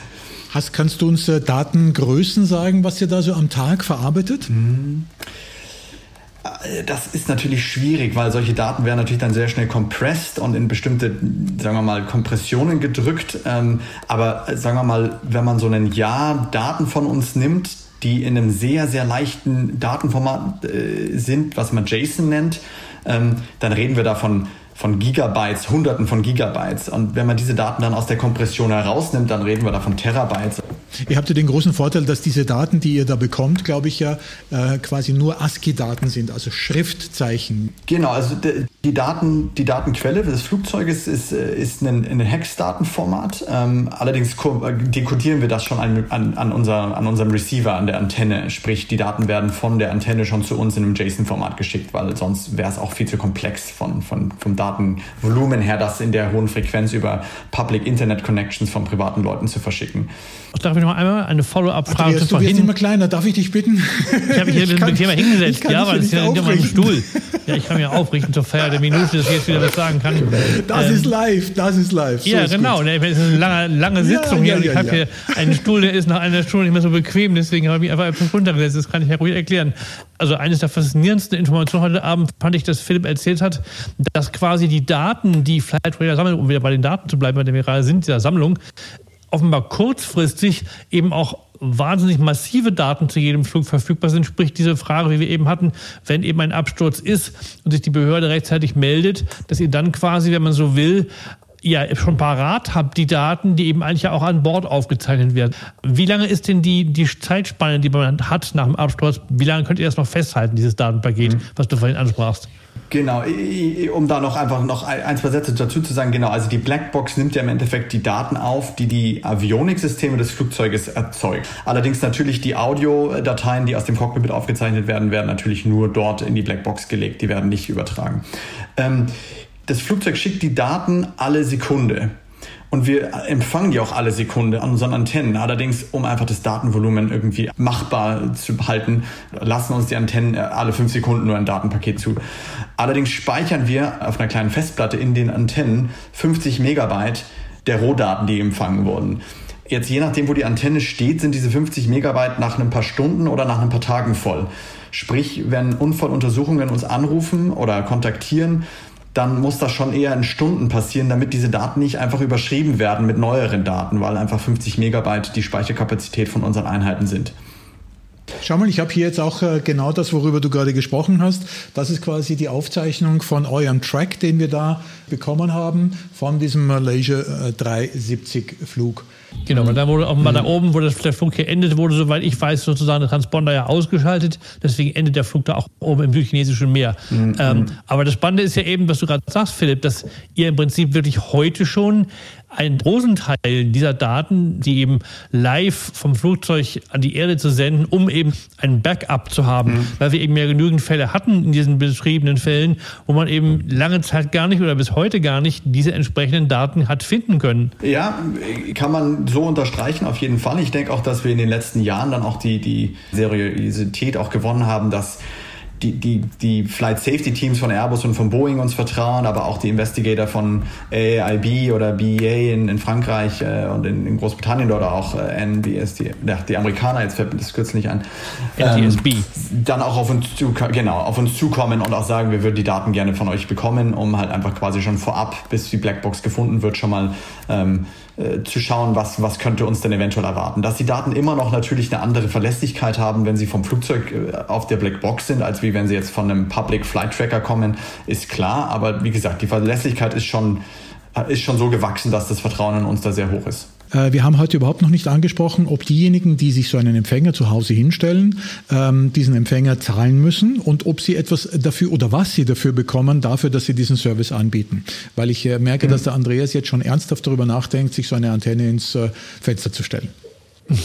Speaker 1: Hast, kannst du uns äh, Datengrößen sagen, was ihr da so am Tag verarbeitet? Mhm.
Speaker 5: Das ist natürlich schwierig, weil solche Daten werden natürlich dann sehr schnell compressed und in bestimmte, sagen wir mal, Kompressionen gedrückt. Ähm, aber sagen wir mal, wenn man so ein Jahr Daten von uns nimmt, die in einem sehr, sehr leichten Datenformat äh, sind, was man JSON nennt, ähm, dann reden wir davon von Gigabytes, Hunderten von Gigabytes. Und wenn man diese Daten dann aus der Kompression herausnimmt, dann reden wir da von Terabytes.
Speaker 1: Ihr habt ja den großen Vorteil, dass diese Daten, die ihr da bekommt, glaube ich ja, äh, quasi nur ASCII-Daten sind, also Schriftzeichen.
Speaker 5: Genau, also die, Daten, die Datenquelle des Flugzeuges ist, äh, ist ein, ein Hex-Datenformat. Ähm, allerdings dekodieren wir das schon an, an, an, unser, an unserem Receiver, an der Antenne. Sprich, die Daten werden von der Antenne schon zu uns in einem JSON-Format geschickt, weil sonst wäre es auch viel zu komplex von, von, vom Datenvolumen her, das in der hohen Frequenz über Public Internet Connections von privaten Leuten zu verschicken.
Speaker 4: Darf ich noch einmal eine Follow-up-Frage
Speaker 1: zu vorhin? Immer kleiner, darf ich dich bitten?
Speaker 4: Ich habe mich hier mit dem Thema hingesetzt, ja, weil es ist ja hinter meinem Stuhl. Ja, ich kann mich aufrichten zur Feier der Minute, dass ich jetzt wieder was sagen kann.
Speaker 1: Das ähm, ist live, das ist live.
Speaker 4: So ja, ist genau. Es ist eine lange, lange Sitzung ja, ja, hier und ich habe hier einen Stuhl, der ist nach einer Stunde nicht mehr so bequem, deswegen habe ich mich einfach etwas runtergesetzt. Das kann ich ja ruhig erklären. Also eines der faszinierendsten Informationen heute Abend fand ich, dass Philipp erzählt hat, dass quasi die Daten, die Flight Radar sammelt, um wieder bei den Daten zu bleiben, bei denen wir gerade sind, dieser Sammlung, offenbar kurzfristig eben auch wahnsinnig massive Daten zu jedem Flug verfügbar sind. Sprich, diese Frage, wie wir eben hatten, wenn eben ein Absturz ist und sich die Behörde rechtzeitig meldet, dass ihr dann quasi, wenn man so will, ja schon parat habt, die Daten, die eben eigentlich ja auch an Bord aufgezeichnet werden. Wie lange ist denn die, die Zeitspanne, die man hat nach dem Absturz, wie lange könnt ihr das noch festhalten, dieses Datenpaket, mhm. was du vorhin ansprachst?
Speaker 5: Genau, um da noch einfach noch ein, zwei Sätze dazu zu sagen, genau, also die Blackbox nimmt ja im Endeffekt die Daten auf, die die Avionik-Systeme des Flugzeuges erzeugt. Allerdings natürlich die Audiodateien, die aus dem Cockpit aufgezeichnet werden, werden natürlich nur dort in die Blackbox gelegt, die werden nicht übertragen. Ähm, das Flugzeug schickt die Daten alle Sekunde. Und wir empfangen die auch alle Sekunde an unseren Antennen. Allerdings, um einfach das Datenvolumen irgendwie machbar zu halten, lassen uns die Antennen alle fünf Sekunden nur ein Datenpaket zu. Allerdings speichern wir auf einer kleinen Festplatte in den Antennen 50 Megabyte der Rohdaten, die empfangen wurden. Jetzt je nachdem, wo die Antenne steht, sind diese 50 Megabyte nach ein paar Stunden oder nach ein paar Tagen voll. Sprich, wenn Unfalluntersuchungen uns anrufen oder kontaktieren, dann muss das schon eher in Stunden passieren, damit diese Daten nicht einfach überschrieben werden mit neueren Daten, weil einfach 50 Megabyte die Speicherkapazität von unseren Einheiten sind.
Speaker 1: Schau mal, ich habe hier jetzt auch äh, genau das, worüber du gerade gesprochen hast. Das ist quasi die Aufzeichnung von eurem Track, den wir da bekommen haben, von diesem Malaysia 370 äh, Flug.
Speaker 4: Genau, weil da wurde auch mal mhm. da oben, wo das, der Flug hier endet, wurde, soweit ich weiß, sozusagen der Transponder ja ausgeschaltet. Deswegen endet der Flug da auch oben im südchinesischen Meer. Mhm. Ähm, aber das Spannende ist ja eben, was du gerade sagst, Philipp, dass ihr im Prinzip wirklich heute schon einen großen Teil dieser Daten, die eben live vom Flugzeug an die Erde zu senden, um eben ein Backup zu haben, mhm. weil wir eben ja genügend Fälle hatten in diesen beschriebenen Fällen, wo man eben lange Zeit gar nicht oder bis heute gar nicht diese entsprechenden Daten hat finden können.
Speaker 5: Ja, kann man so unterstreichen auf jeden Fall. Ich denke auch, dass wir in den letzten Jahren dann auch die, die Seriosität auch gewonnen haben, dass die, die, die Flight Safety Teams von Airbus und von Boeing uns vertrauen, aber auch die Investigator von AIB oder BEA in, in Frankreich äh, und in, in, Großbritannien oder auch äh, NBS, die, die Amerikaner, jetzt fällt mir das kürzlich an.
Speaker 4: Ähm,
Speaker 5: dann auch auf uns, zu, genau, auf uns zukommen und auch sagen, wir würden die Daten gerne von euch bekommen, um halt einfach quasi schon vorab, bis die Blackbox gefunden wird, schon mal ähm, äh, zu schauen, was, was könnte uns denn eventuell erwarten. Dass die Daten immer noch natürlich eine andere Verlässlichkeit haben, wenn sie vom Flugzeug äh, auf der Blackbox sind, als wie wenn sie jetzt von einem Public Flight Tracker kommen, ist klar. Aber wie gesagt, die Verlässlichkeit ist schon, äh, ist schon so gewachsen, dass das Vertrauen in uns da sehr hoch ist.
Speaker 1: Äh, wir haben heute überhaupt noch nicht angesprochen, ob diejenigen, die sich so einen Empfänger zu Hause hinstellen, ähm, diesen Empfänger zahlen müssen und ob sie etwas dafür oder was sie dafür bekommen, dafür, dass sie diesen Service anbieten. Weil ich äh, merke, dass der Andreas jetzt schon ernsthaft darüber nachdenkt, sich so eine Antenne ins äh, Fenster zu stellen.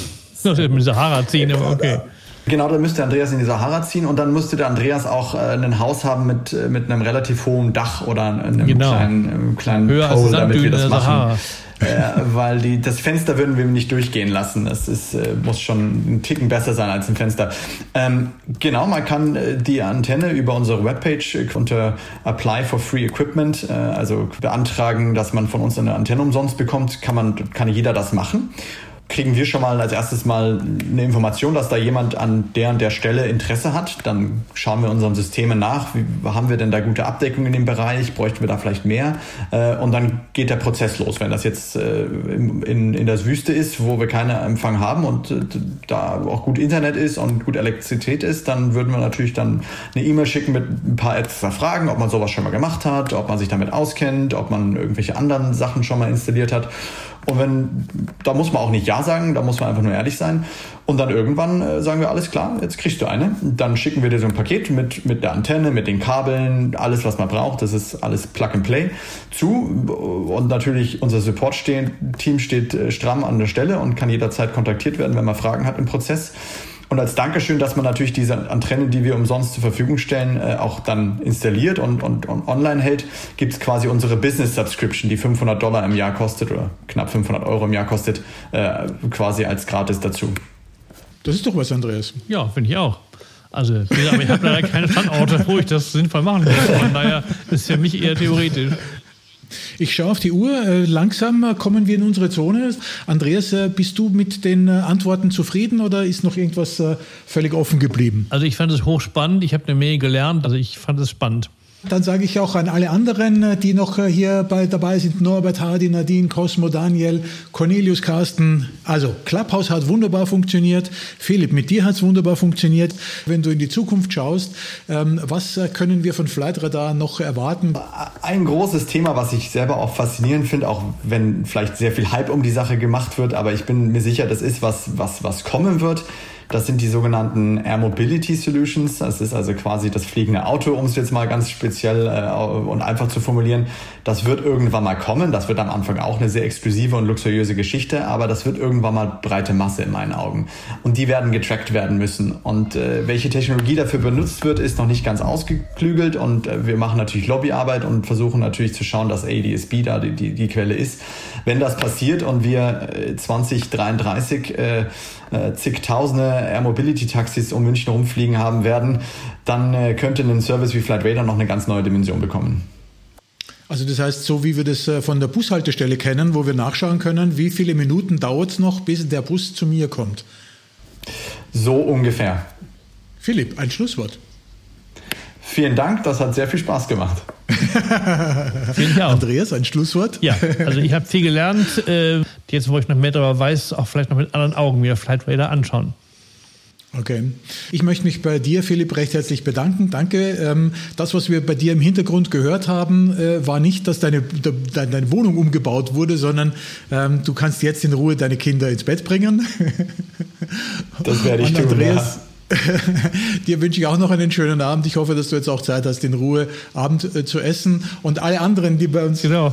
Speaker 4: Das mit Sahara ziehen, aber okay.
Speaker 5: Genau, dann müsste Andreas in die Sahara ziehen und dann müsste der Andreas auch äh, ein Haus haben mit, mit einem relativ hohen Dach oder einem
Speaker 4: genau.
Speaker 5: kleinen, kleinen
Speaker 4: Höher Pole, damit wir das machen. Sahara
Speaker 5: äh, weil die, das Fenster würden wir nicht durchgehen lassen. Das ist, äh, muss schon ein Ticken besser sein als ein Fenster. Ähm, genau, man kann äh, die Antenne über unsere Webpage unter Apply for Free Equipment, äh, also beantragen, dass man von uns eine Antenne umsonst bekommt, kann man, kann jeder das machen kriegen wir schon mal als erstes mal eine Information, dass da jemand an der und der Stelle Interesse hat. Dann schauen wir unseren Systemen nach, wie haben wir denn da gute Abdeckung in dem Bereich, bräuchten wir da vielleicht mehr? Äh, und dann geht der Prozess los. Wenn das jetzt äh, in, in, in der Wüste ist, wo wir keinen Empfang haben und äh, da auch gut Internet ist und gut Elektrizität ist, dann würden wir natürlich dann eine E-Mail schicken mit ein paar extra Fragen, ob man sowas schon mal gemacht hat, ob man sich damit auskennt, ob man irgendwelche anderen Sachen schon mal installiert hat. Und wenn, da muss man auch nicht Ja sagen, da muss man einfach nur ehrlich sein. Und dann irgendwann äh, sagen wir, alles klar, jetzt kriegst du eine. Dann schicken wir dir so ein Paket mit, mit der Antenne, mit den Kabeln, alles, was man braucht. Das ist alles Plug and Play zu. Und natürlich unser Support-Team steht äh, stramm an der Stelle und kann jederzeit kontaktiert werden, wenn man Fragen hat im Prozess. Und als Dankeschön, dass man natürlich diese Antenne, die wir umsonst zur Verfügung stellen, äh, auch dann installiert und, und, und online hält, gibt es quasi unsere Business Subscription, die 500 Dollar im Jahr kostet oder knapp 500 Euro im Jahr kostet, äh, quasi als gratis dazu.
Speaker 1: Das ist doch was, Andreas.
Speaker 4: Ja, finde ich auch. Also, aber ich habe leider keine Standorte, wo ich das sinnvoll machen muss. Von daher ist für mich eher theoretisch.
Speaker 1: Ich schaue auf die Uhr. Äh, langsam äh, kommen wir in unsere Zone. Andreas, äh, bist du mit den Antworten zufrieden oder ist noch irgendwas völlig offen geblieben?
Speaker 4: Also ich fand es hochspannend. Ich habe eine Menge gelernt. Also ich fand es spannend.
Speaker 1: Dann sage ich auch an alle anderen, äh, die noch äh, hier bei, dabei sind, Norbert Hardy, Nadine, Cosmo, Daniel, Cornelius, Carsten. Also Clubhouse hat wunderbar funktioniert. Philipp, mit dir hat es wunderbar funktioniert. Wenn du in die Zukunft schaust, ähm, was äh, können wir von Flightradar noch erwarten?
Speaker 5: Ein großes Thema, was ich selber auch faszinierend finde, auch wenn vielleicht sehr viel Hype um die Sache gemacht wird, aber ich bin mir sicher, das ist was, was, was kommen wird das sind die sogenannten Air Mobility Solutions. Das ist also quasi das fliegende Auto, um es jetzt mal ganz speziell äh, und einfach zu formulieren. Das wird irgendwann mal kommen. Das wird am Anfang auch eine sehr exklusive und luxuriöse Geschichte, aber das wird irgendwann mal breite Masse in meinen Augen. Und die werden getrackt werden müssen. Und äh, welche Technologie dafür benutzt wird, ist noch nicht ganz ausgeklügelt. Und äh, wir machen natürlich Lobbyarbeit und versuchen natürlich zu schauen, dass ADSB da die, die, die Quelle ist. Wenn das passiert und wir 2033 äh, äh, zigtausende Air Mobility Taxis um München rumfliegen haben werden, dann äh, könnte ein Service wie Flight Radar noch eine ganz neue Dimension bekommen.
Speaker 1: Also das heißt, so wie wir das äh, von der Bushaltestelle kennen, wo wir nachschauen können, wie viele Minuten dauert es noch, bis der Bus zu mir kommt?
Speaker 5: So ungefähr.
Speaker 1: Philipp, ein Schlusswort.
Speaker 5: Vielen Dank, das hat sehr viel Spaß gemacht.
Speaker 1: Andreas, ein Schlusswort?
Speaker 4: Ja, also ich habe viel gelernt. Äh, jetzt, wo ich noch mehr darüber weiß, auch vielleicht noch mit anderen Augen mir Flight Radar anschauen.
Speaker 1: Okay. Ich möchte mich bei dir, Philipp, recht herzlich bedanken. Danke. Ähm, das, was wir bei dir im Hintergrund gehört haben, äh, war nicht, dass deine, deine Wohnung umgebaut wurde, sondern ähm, du kannst jetzt in Ruhe deine Kinder ins Bett bringen.
Speaker 5: Das werde ich
Speaker 1: Und
Speaker 5: tun.
Speaker 1: Andreas, Dir wünsche ich auch noch einen schönen Abend. Ich hoffe, dass du jetzt auch Zeit hast, in Ruhe Abend äh, zu essen. Und alle anderen, die bei uns genau.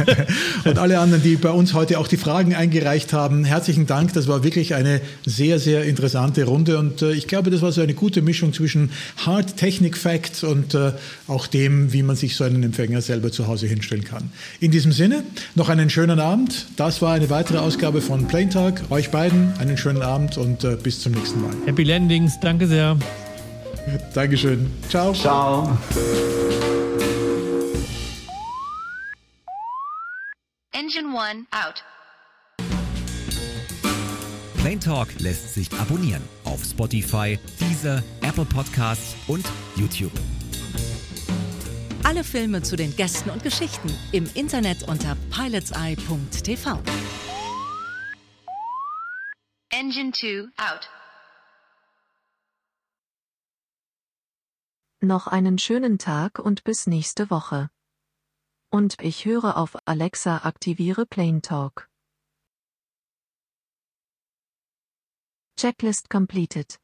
Speaker 1: und alle anderen, die bei uns heute auch die Fragen eingereicht haben, herzlichen Dank. Das war wirklich eine sehr, sehr interessante Runde. Und äh, ich glaube, das war so eine gute Mischung zwischen Hard Technik Facts und äh, auch dem, wie man sich so einen Empfänger selber zu Hause hinstellen kann. In diesem Sinne, noch einen schönen Abend. Das war eine weitere Ausgabe von Plain Talk. Euch beiden einen schönen Abend und bis zum nächsten Mal.
Speaker 4: Happy Landing. Dings. Danke sehr.
Speaker 1: Dankeschön. Ciao.
Speaker 5: Ciao.
Speaker 3: Engine 1 out. Plain Talk lässt sich abonnieren auf Spotify, Deezer, Apple Podcasts und YouTube.
Speaker 8: Alle Filme zu den Gästen und Geschichten im Internet unter pilotseye.tv.
Speaker 3: Engine 2 out.
Speaker 9: Noch einen schönen Tag und bis nächste Woche. Und ich höre auf Alexa aktiviere Plane Talk. Checklist completed.